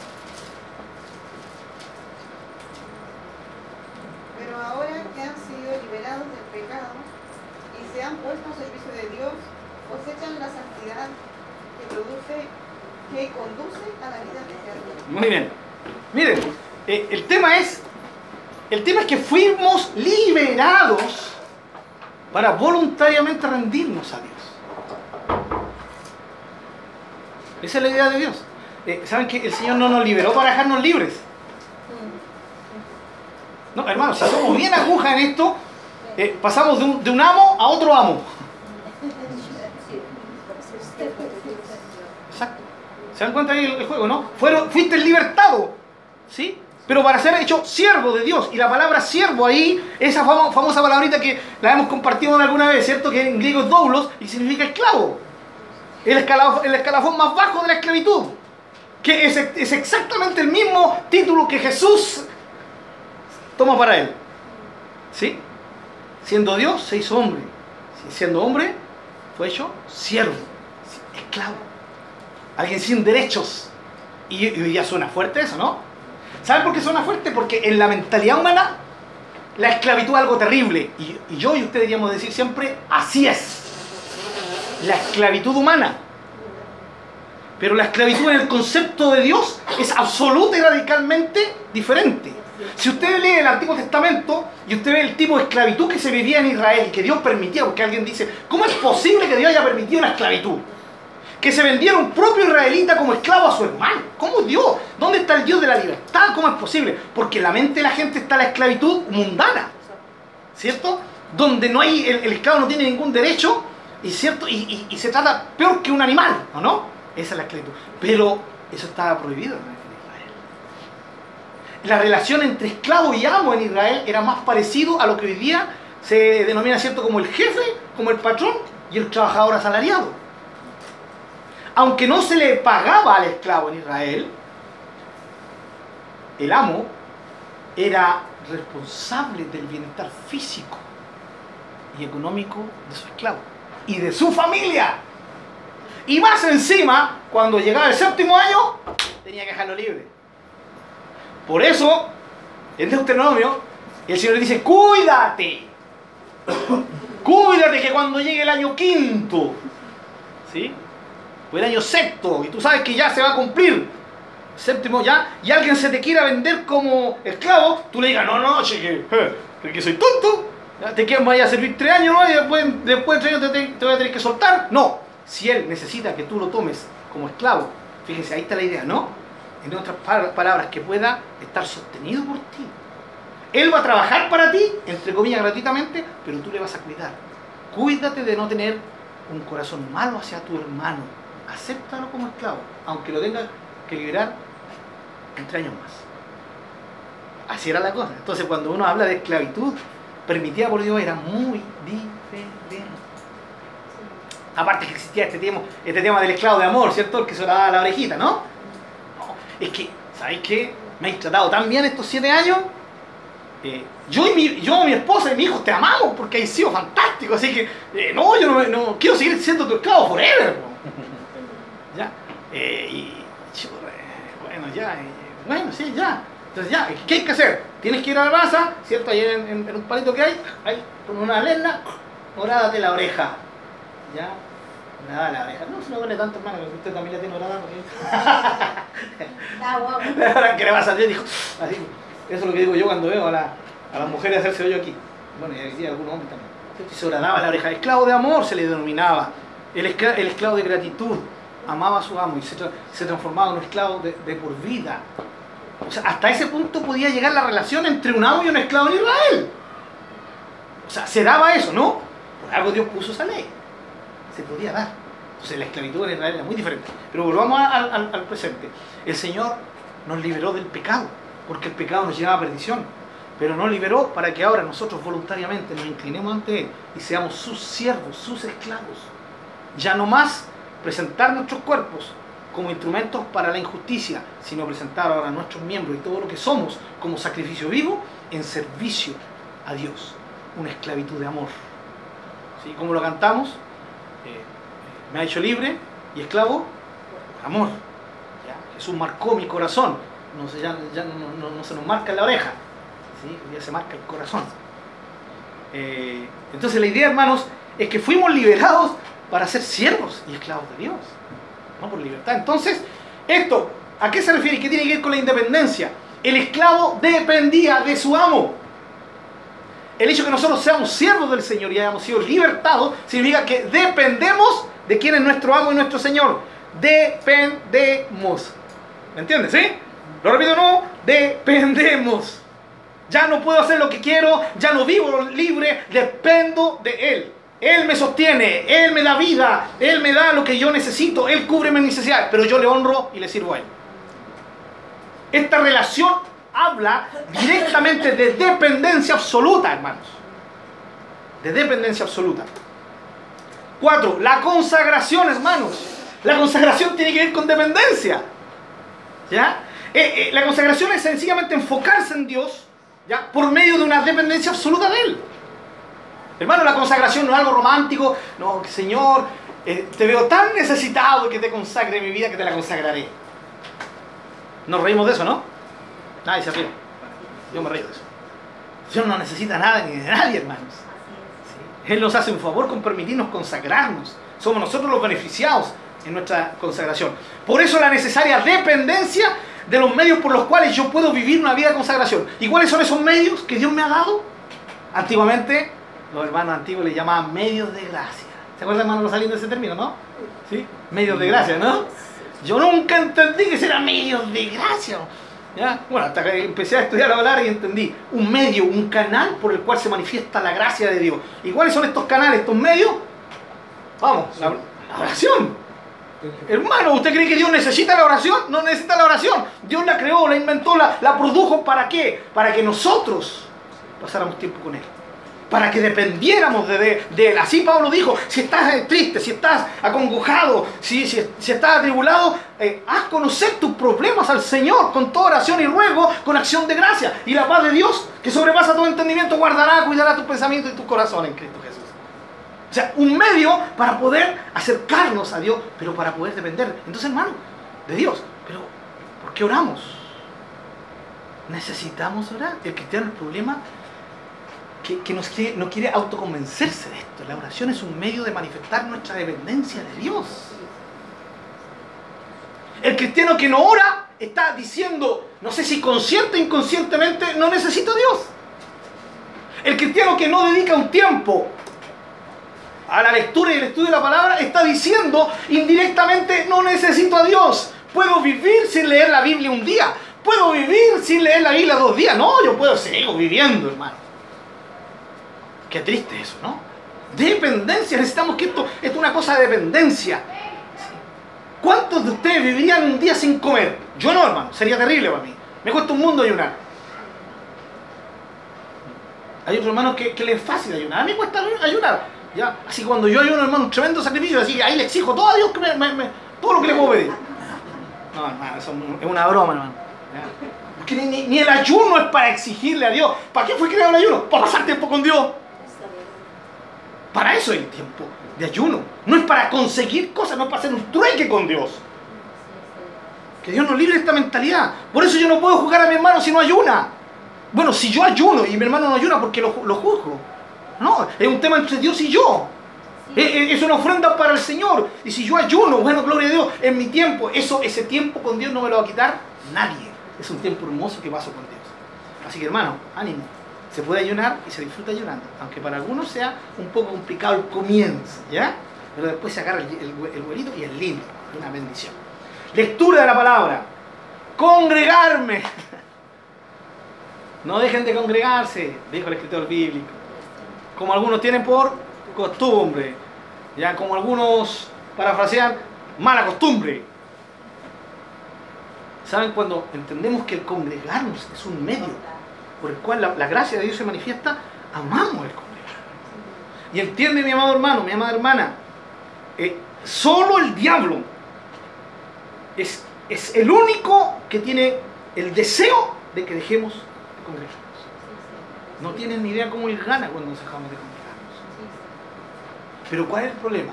Pero ahora que han sido liberados del pecado y se han puesto al servicio de Dios, cosechan la santidad que produce, que conduce a la vida eterna. Muy bien. Miren, eh, el tema es, el tema es que fuimos liberados para voluntariamente rendirnos a Dios. Esa es la idea de Dios. Eh, ¿Saben que el Señor no nos liberó para dejarnos libres? No, hermanos, si somos bien aguja en esto, eh, pasamos de un, amo a otro amo. Exacto. ¿Se dan cuenta ahí el, el juego, no? Fueron, fuiste libertado, ¿sí? Pero para ser hecho siervo de Dios. Y la palabra siervo ahí, esa famo- famosa palabrita que la hemos compartido alguna vez, ¿cierto? Que en griego es doulos y significa esclavo. El escalafón, el escalafón más bajo de la esclavitud. Que es, es exactamente el mismo título que Jesús toma para él. ¿Sí? Siendo Dios, se hizo hombre. Siendo hombre, fue hecho siervo, esclavo. Alguien sin derechos. Y, y día suena fuerte eso, ¿no? ¿Saben por qué suena fuerte? Porque en la mentalidad humana la esclavitud es algo terrible. Y, y yo y usted deberíamos decir siempre, así es. La esclavitud humana. Pero la esclavitud en el concepto de Dios es absoluta y radicalmente diferente. Si usted lee el Antiguo Testamento y usted ve el tipo de esclavitud que se vivía en Israel y que Dios permitía, porque alguien dice, ¿cómo es posible que Dios haya permitido una esclavitud? Que se vendiera un propio israelita como esclavo a su hermano. ¿Cómo Dios? ¿Dónde está el Dios de la libertad? ¿Cómo es posible? Porque en la mente de la gente está la esclavitud mundana. ¿Cierto? Donde no hay, el, esclavo no tiene ningún derecho y, ¿cierto? Y, se trata peor que un animal, ¿o no? Esa es la esclavitud. Pero eso estaba prohibido Israel. La relación entre esclavo y amo en Israel era más parecido a lo que hoy día se denomina, ¿cierto? Como el jefe, como el patrón y el trabajador asalariado aunque no se le pagaba al esclavo en Israel, el amo era responsable del bienestar físico y económico de su esclavo y de su familia. Y más encima, cuando llegaba el séptimo año, tenía que dejarlo libre. Por eso, en Deuteronomio, el Señor le dice, cuídate. Cuídate que cuando llegue el año quinto, ¿sí? o el año sexto, y tú sabes que ya se va a cumplir, séptimo ya, y alguien se te quiera vender como esclavo, tú le digas, no, no, cheque, eh, que soy tonto, te quedan, vaya a servir tres años, ¿no? Y después, después de tres años te, te- te voy a tener que soltar. No, si él necesita que tú lo tomes como esclavo, fíjense, ahí está la idea, ¿no? En otras pa- palabras, que pueda estar sostenido por ti. Él va a trabajar para ti, entre comillas, gratuitamente, pero tú le vas a cuidar. Cuídate de no tener un corazón malo hacia tu hermano. Acéptalo como esclavo, aunque lo tengas que liberar en tres años más. Así era la cosa. Entonces, cuando uno habla de esclavitud permitida por Dios, era muy diferente. Aparte que existía este tema, este tema del esclavo de amor, ¿cierto? El que se daba la orejita, ¿no? Es que, ¿sabéis qué? Me habéis tratado tan bien estos siete años. eh, yo, y mi, yo, mi esposa y mi hijo te amamos porque has sido fantástico. Así que, eh, no, yo no, no quiero seguir siendo tu esclavo forever. ¿Ya? Eh, y, eh, bueno, ya, bueno, sí, ya. Entonces, ya, ¿qué hay que hacer? Tienes que ir a la plaza, ¿cierto? Ahí en, en- en un palito que hay, ahí, con una lena, orádate la oreja. ¿Ya? Nada, la oreja. No se me duele tanto, hermano, que usted también la tiene orada. Está guapo. Ahora que le va a salir, dijo, así. Eso es lo que digo yo cuando veo a, la, a las mujeres hacerse hoyo aquí. Bueno, y aquí algunos hombres también. Se horadaba la oreja. Esclavo de amor se le denominaba. El, esclavo, el esclavo de gratitud. Amaba a su amo y se, se transformaba en un esclavo de, de por vida. O sea, hasta ese punto podía llegar la relación entre un amo y un esclavo en Israel. O sea, se daba eso, ¿no? Por algo Dios puso esa ley. Se podía dar. Entonces la esclavitud en Israel era muy diferente. Pero volvamos al, al, al presente. El Señor nos liberó del pecado, porque el pecado nos llevaba a perdición. Pero nos liberó para que ahora nosotros voluntariamente nos inclinemos ante Él y seamos sus siervos, sus esclavos. Ya no más presentar nuestros cuerpos como instrumentos para la injusticia, sino presentar ahora nuestros miembros y todo lo que somos como sacrificio vivo en servicio a Dios. Una esclavitud de amor. ¿Sí? Como lo cantamos, me ha hecho libre y esclavo por amor. Jesús marcó mi corazón, no se, ya, no, se nos marca la oreja, ¿sí? ya se marca el corazón. Eh, entonces la idea, hermanos, es que fuimos liberados para ser siervos y esclavos de Dios, no por libertad. Entonces, esto, ¿a qué se refiere qué tiene que ver con la independencia? El esclavo dependía de su amo. El hecho de que nosotros seamos siervos del Señor y hayamos sido libertados significa que dependemos de quién es nuestro amo y nuestro Señor. Dependemos. ¿Me entiendes? ¿Sí? Lo repito, no. Dependemos. Ya no puedo hacer lo que quiero, ya no vivo libre, dependo de Él. Él me sostiene, Él me da vida, Él me da lo que yo necesito, Él cubre mis necesidades, pero yo le honro y le sirvo a Él. Esta relación habla directamente de dependencia absoluta, hermanos. De dependencia absoluta. Cuatro, la consagración, hermanos. La consagración tiene que ver con dependencia. ¿Ya? Eh, eh, la consagración es sencillamente enfocarse en Dios, ¿ya? Por medio de una dependencia absoluta de Él. Hermano, la consagración no es algo romántico. No, Señor, eh, te veo tan necesitado que te consagre mi vida que te la consagraré. Nos reímos de eso, ¿no? Nadie se ríe. Yo me río de eso. Dios no necesita nada ni de nadie, hermanos. Él nos hace un favor con permitirnos consagrarnos. Somos nosotros los beneficiados en nuestra consagración. Por eso la necesaria dependencia de los medios por los cuales yo puedo vivir una vida de consagración. ¿Y cuáles son esos medios que Dios me ha dado? Antiguamente, los hermanos antiguos le llamaban medios de gracia. ¿Se acuerdan, hermano, saliendo de ese término, no? ¿Sí? Medios de gracia, ¿no? Yo nunca entendí que eran medios de gracia. Bueno, hasta que empecé a estudiar la palabra y entendí un medio, un canal por el cual se manifiesta la gracia de Dios. ¿Y cuáles son estos canales, estos medios? Vamos, la, la oración. Hermano, ¿usted cree que Dios necesita la oración? No necesita la oración. Dios la creó, la inventó, la, la produjo. ¿Para qué? Para que nosotros pasáramos tiempo con Él para que dependiéramos de, Él. Así Pablo dijo, si estás triste, si estás acongojado, si, si, estás atribulado, eh, haz conocer tus problemas al Señor con toda oración y ruego, con acción de gracia. Y la paz de Dios, que sobrepasa todo entendimiento, guardará, cuidará tu pensamiento y tu corazón en Cristo Jesús. O sea, un medio para poder acercarnos a Dios, pero para poder depender. Entonces, hermano, de Dios. Pero, ¿por qué oramos? Necesitamos orar. El cristiano, el problema que, no quiere autoconvencerse de esto. La oración es un medio de manifestar nuestra dependencia de Dios. El cristiano que no ora está diciendo, no sé si consciente o inconscientemente, no necesito a Dios. El cristiano que no dedica un tiempo a la lectura y el estudio de la palabra está diciendo indirectamente, no necesito a Dios. Puedo vivir sin leer la Biblia un día. Puedo vivir sin leer la Biblia dos días. No, yo puedo seguir viviendo, hermano. Qué triste eso, ¿no? Dependencia, necesitamos que esto, es una cosa de dependencia. ¿Cuántos de ustedes vivirían un día sin comer? Yo no, hermano, sería terrible para mí. Me cuesta un mundo ayunar. Hay otros hermanos que, que les es fácil ayunar. A mí me cuesta ayunar. ¿ya? Así cuando yo ayuno, hermano, un tremendo sacrificio, así que ahí le exijo todo a Dios que me, todo lo que le puedo pedir. No, hermano, eso es una broma, hermano. Porque ni, ni el ayuno es para exigirle a Dios. ¿Para qué fue creado el ayuno? Para pasar tiempo con Dios. Para eso hay tiempo de ayuno. No es para conseguir cosas, no es para hacer un trueque con Dios. Que Dios nos libre de esta mentalidad. Por eso yo no puedo juzgar a mi hermano si no ayuna. Bueno, si yo ayuno y mi hermano no ayuna porque lo, lo juzgo. No, es un tema entre Dios y yo. Es una ofrenda para el Señor. Y si yo ayuno, bueno, gloria a Dios, en mi tiempo, eso, ese tiempo con Dios no me lo va a quitar nadie. Es un tiempo hermoso que paso con Dios. Así que hermano, ánimo. Se puede ayunar y se disfruta ayunando. Aunque para algunos sea un poco complicado el comienzo, ¿ya? Pero después se agarra el, el, y es lindo. Una bendición. Lectura de la palabra. Congregarme. No dejen de congregarse, dijo el escritor bíblico. Como algunos tienen por costumbre. Ya como algunos parafrasean, mala costumbre. ¿Saben? Cuando entendemos que el congregarnos es un medio por el cual la, gracia de Dios se manifiesta, amamos el congregarnos. Y entiende mi amado hermano, mi amada hermana, eh, solo el diablo es, es el único que tiene el deseo de que dejemos de congregarnos. No tienen ni idea cómo ir gana cuando nos dejamos de congregarnos. Pero ¿cuál es el problema?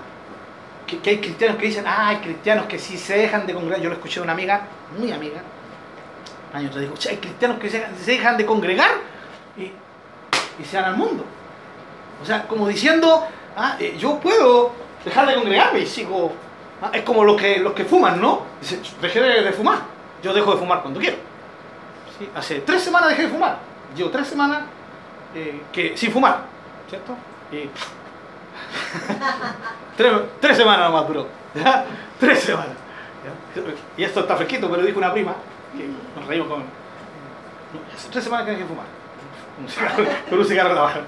que, hay cristianos que dicen, ah, hay cristianos que sí se dejan de congregar. Yo lo escuché de una amiga, muy amiga, años te digo, hay cristianos que se, dejan de congregar y, se van al mundo. O sea, como diciendo, ah, eh, yo puedo dejar de congregarme y sigo. Ah, es como los que, los que fuman, ¿no? Dicen, dejé de, fumar. Yo dejo de fumar cuando quiero. Hace tres semanas dejé de fumar. Llevo tres semanas eh, que, sin fumar, ¿cierto? Y tres, semanas nomás duró. Tres semanas. Y esto está fresquito, pero dijo una prima, que nos reímos con. Hace tres semanas que dejé de fumar. Con un cigarro en la barra.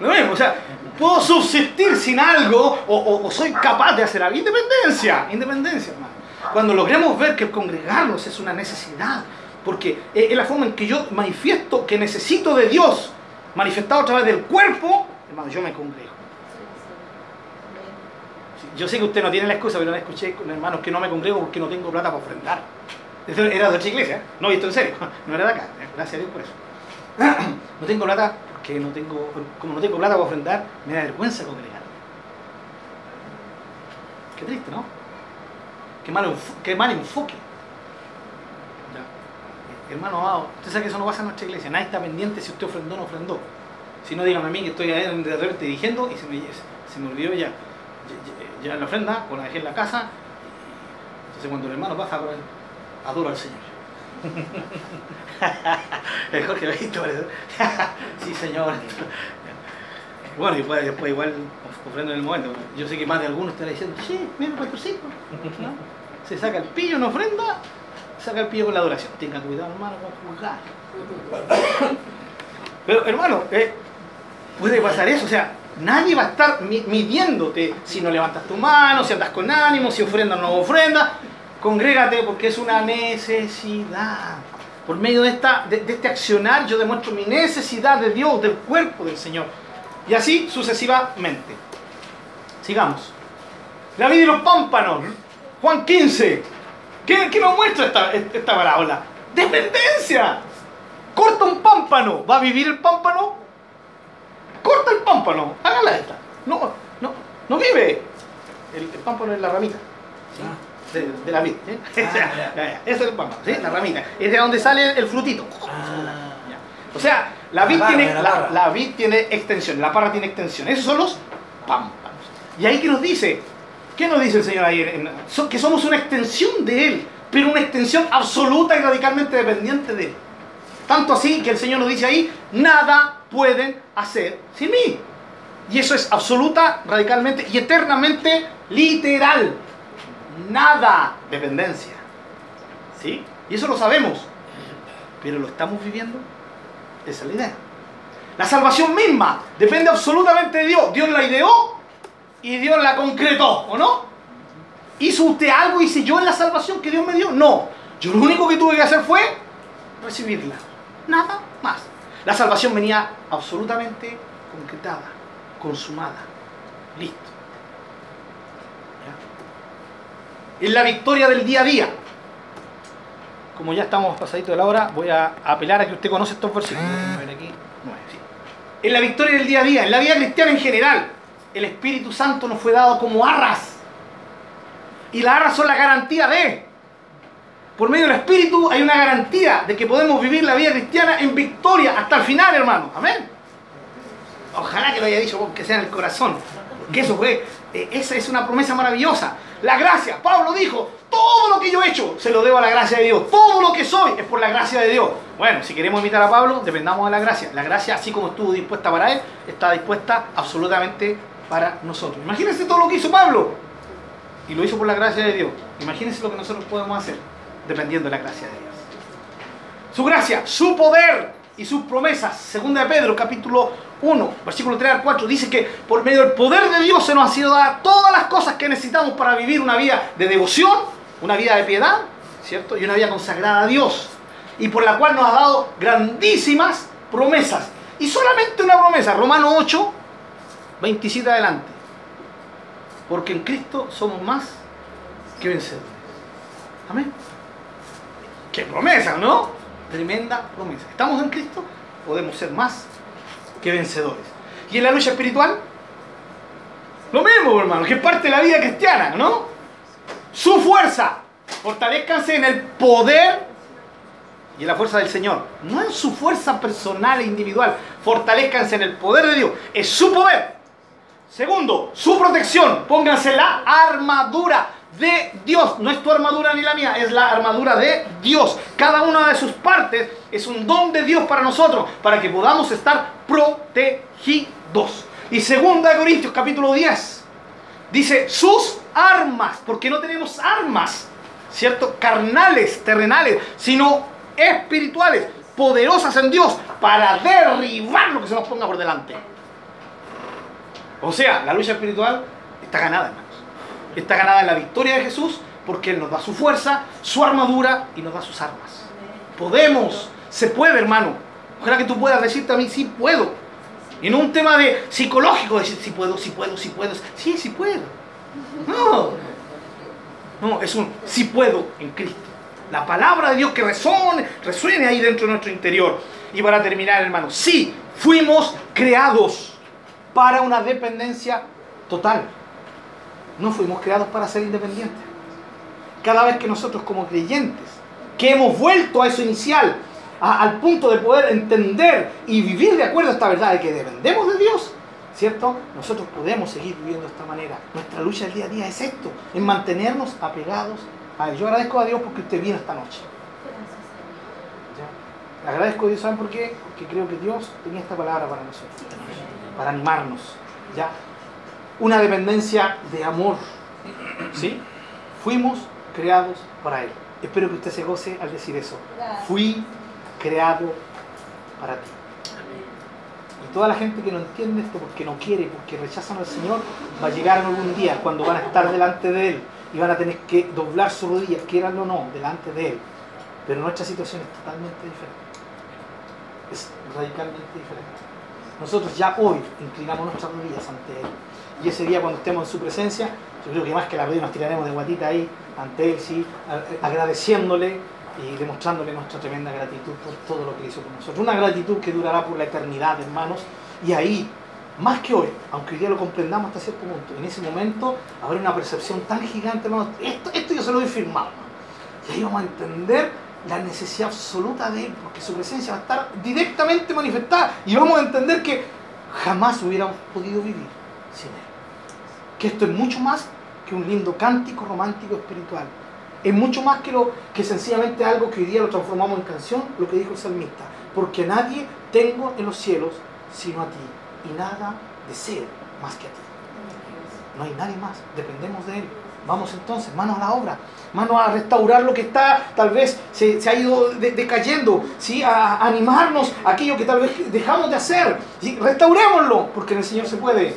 Lo mismo, o sea, puedo subsistir sin algo o, soy capaz de hacer algo. Independencia, independencia, hermano. Cuando logremos ver que congregarnos es una necesidad, porque es la forma en que yo manifiesto que necesito de Dios, manifestado a través del cuerpo, hermano, yo me congrego. Yo sé que usted no tiene la excusa, pero la escuché con hermanos que no me congrego porque no tengo plata para ofrendar. Era de otra iglesia, ¿eh? no, esto en serio, no era de acá, gracias a Dios por eso. No tengo plata porque no tengo, como no tengo plata para ofrendar, me da vergüenza congregar. Qué triste, ¿no? Qué mal, qué mal enfoque. Hermano amado, usted sabe que eso no pasa en nuestra iglesia. Nadie está pendiente si usted ofrendó o no ofrendó. Si no, dígame a mí que estoy ahí de repente dirigiendo y se me, se me olvidó ya ya la ofrenda, o la dejé en la casa. Entonces cuando el hermano pasa por adoro al Señor. el Jorge visto sí, Señor. Bueno, y después, igual ofrendo en el momento. Yo sé que más de algunos estarán diciendo, sí, mira, pastorcito. ¿no? Se saca el pillo en ofrenda, saca el pillo con la adoración. Tenga cuidado, hermano, con juzgar. Pero, hermano, eh, puede pasar eso. O sea, Nadie va a estar midiéndote si no levantas tu mano, si andas con ánimo, si ofrendas o no ofrendas. Congrégate porque es una necesidad. Por medio de, esta, de, este accionar yo demuestro mi necesidad de Dios, del cuerpo del Señor. Y así sucesivamente. Sigamos. La vida y los pámpanos. Juan 15. ¿Qué, qué nos muestra esta, esta parábola? Dependencia. Corta un pámpano. ¿Va a vivir el pámpano? corta el pámpano, hágala esta. No, no, no vive. El, pámpano es la ramita. De, la vid. ¿eh? Ah, es el pámpano, ¿sí? la ramita. Es de donde sale el frutito. Ah. O sea, la vid, tiene, la, vid tiene extensión, la parra tiene extensión. Esos son los pámpanos. Y ahí que nos dice, ¿qué nos dice el Señor ahí? que somos una extensión de Él, pero una extensión absoluta y radicalmente dependiente de Él. Tanto así que el Señor nos dice ahí, nada pueden hacer sin mí. Y eso es absoluta, radicalmente y eternamente literal. Nada dependencia. ¿Sí? Y eso lo sabemos. Pero lo estamos viviendo. Esa es la idea. La salvación misma depende absolutamente de Dios. Dios la ideó y Dios la concretó, ¿o no? ¿Hizo usted algo? ¿Hice yo en la salvación que Dios me dio? No. Yo lo único que tuve que hacer fue recibirla. Nada más. La salvación venía absolutamente concretada, consumada, listo. Es la victoria del día a día. Como ya estamos pasadito de la hora, voy a apelar a que usted conoce estos versículos. Aquí, Es la victoria del día a día, en la vida cristiana en general. El Espíritu Santo nos fue dado como arras. Y las arras son la garantía de por medio del Espíritu hay una garantía de que podemos vivir la vida cristiana en victoria hasta el final, hermano. Amén. Ojalá que lo haya dicho que sea en el corazón. Que eso fue, eh, esa es una promesa maravillosa. La gracia, Pablo dijo, todo lo que yo he hecho se lo debo a la gracia de Dios. Todo lo que soy es por la gracia de Dios. Bueno, si queremos imitar a Pablo, dependamos de la gracia. La gracia, así como estuvo dispuesta para él, está dispuesta absolutamente para nosotros. Imagínense todo lo que hizo Pablo. Y lo hizo por la gracia de Dios. Imagínense lo que nosotros podemos hacer dependiendo de la gracia de Dios. Su gracia, su poder y sus promesas. Segunda de Pedro, capítulo 1, versículo 3 al 4, dice que por medio del poder de Dios se nos ha sido dar todas las cosas que necesitamos para vivir una vida de devoción, una vida de piedad, ¿cierto? Y una vida consagrada a Dios. Y por la cual nos ha dado grandísimas promesas. Y solamente una promesa, Romano 8, 27 adelante. Porque en Cristo somos más que vencedores. Amén. Qué promesa, ¿no? Tremenda promesa. ¿Estamos en Cristo? Podemos ser más que vencedores. ¿Y en la lucha espiritual? Lo mismo, hermano, que es parte de la vida cristiana, ¿no? Su fuerza. Fortalezcanse en el poder y en la fuerza del Señor. No en su fuerza personal e individual. Fortalezcanse en el poder de Dios. Es su poder. Segundo, su protección. Pónganse la armadura de Dios. No es tu armadura ni la mía, es la armadura de Dios. Cada una de sus partes es un don de Dios para nosotros, para que podamos estar protegidos. Y segunda de Corintios capítulo 10 dice sus armas, porque no tenemos armas, ¿cierto? Carnales, terrenales, sino espirituales, poderosas en Dios para derribar lo que se nos ponga por delante. O sea, la lucha espiritual está ganada, hermanos. Está ganada en la victoria de Jesús porque Él nos da su fuerza, su armadura y nos da sus armas. Podemos, se puede, hermano. Ojalá que tú puedas decirte a mí, sí puedo. Y no un tema de psicológico, decir, sí puedo, sí puedo, sí puedo. Sí, sí puedo. No. No, es un sí puedo en Cristo. La palabra de Dios que resuene, resuene ahí dentro de nuestro interior. Y para terminar, hermano, sí, fuimos creados para una dependencia total. No fuimos creados para ser independientes. Cada vez que nosotros como creyentes, que hemos vuelto a eso inicial, al punto de poder entender y vivir de acuerdo a esta verdad de que dependemos de Dios, ¿cierto? Nosotros podemos seguir viviendo de esta manera. Nuestra lucha del día a día es esto, en mantenernos apegados a Él. Yo agradezco a Dios porque usted vino esta noche. ¿Ya? Agradezco a Dios, ¿saben por qué? Porque creo que Dios tenía esta palabra para nosotros para animarnos. ¿ya? Una dependencia de amor. ¿sí? Fuimos creados para Él. Espero que usted se goce al decir eso. Fui creado para ti. Y toda la gente que no entiende esto porque no quiere, porque rechazan al Señor, va a llegar algún día cuando van a estar delante de Él y van a tener que doblar sus rodillas, quieran o no, delante de Él. Pero nuestra situación es totalmente diferente. Es radicalmente diferente. Nosotros ya hoy inclinamos nuestras rodillas ante Él. Y ese día cuando estemos en su presencia, yo creo que más que la rodilla nos tiraremos de guatita ahí ante Él, sí, agradeciéndole y demostrándole nuestra tremenda gratitud por todo lo que hizo con nosotros. Una gratitud que durará por la eternidad, hermanos. Y ahí, más que hoy, aunque hoy día lo comprendamos hasta cierto punto, en ese momento habrá una percepción tan gigante, hermanos. Esto, esto yo se lo doy firmado. Y ahí vamos a entender la necesidad absoluta de Él, porque su presencia va a estar directamente manifestada y vamos a entender que jamás hubiéramos podido vivir sin Él. Que esto es mucho más que un lindo cántico romántico espiritual. Es mucho más que, lo, que sencillamente algo que hoy día lo transformamos en canción, lo que dijo el salmista. Porque nadie tengo en los cielos sino a ti, y nada deseo más que a ti. No hay nadie más, dependemos de Él. Vamos entonces, manos a la obra, manos a restaurar lo que está, tal vez se, ha ido decayendo, ¿sí? a, animarnos aquello que tal vez dejamos de hacer. Restaurémoslo, porque en el Señor se puede.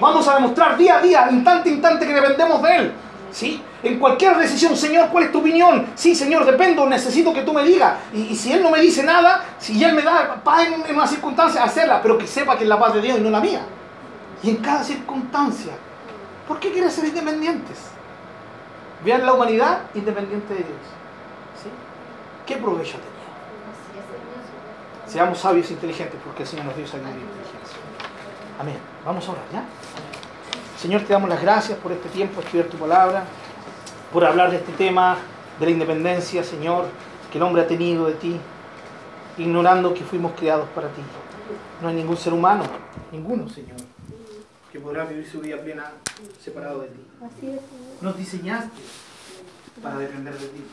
Vamos a demostrar día a día, instante a instante, que dependemos de Él. ¿Sí? En cualquier decisión, Señor, ¿cuál es tu opinión? Sí, Señor, dependo, necesito que tú me digas. Y, si Él no me dice nada, si Él me da paz en, una circunstancia, hacerla, pero que sepa que es la paz de Dios y no la mía. Y en cada circunstancia, ¿por qué quieres ser independientes? Vean la humanidad independiente de Dios. ¿Sí? ¿Qué provecho tenía? Seamos sabios e inteligentes porque el Señor nos dio sabiduría e inteligencia. Amén. Vamos a orar, ¿ya? Señor, te damos las gracias por este tiempo, estudiar tu palabra, por hablar de este tema de la independencia, Señor, que el hombre ha tenido de ti, ignorando que fuimos creados para ti. No hay ningún ser humano, ninguno, Señor, que podrá vivir su vida plena separado de ti. Nos diseñaste para depender de ti.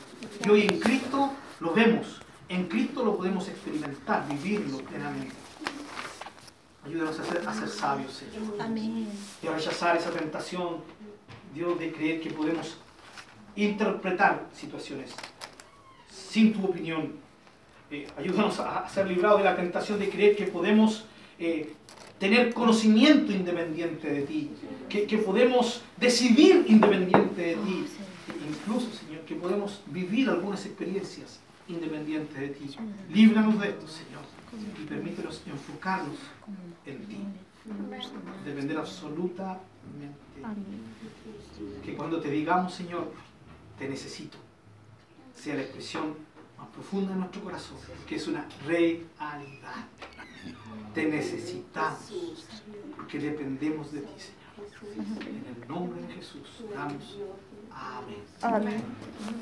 Y hoy en Cristo lo vemos, en Cristo lo podemos experimentar, vivirlo plenamente. Ayúdanos a ser, a ser sabios, Señor. Amén. Y a rechazar esa tentación, Dios, de creer que podemos interpretar situaciones sin tu opinión. Eh, ayúdanos a, ser librados de la tentación de creer que podemos eh, tener conocimiento independiente de ti, que, que podemos decidir independiente de ti, incluso, Señor, que podemos vivir algunas experiencias independientes de ti. Líbranos de esto, Señor, y permítenos enfocarnos en ti. Depender absolutamente. Que cuando te digamos, Señor, te necesito, sea la expresión más profunda de nuestro corazón, que es una realidad. Te necesitamos, porque dependemos de ti, Señor. En el nombre de Jesús, damos. Amén. Amén.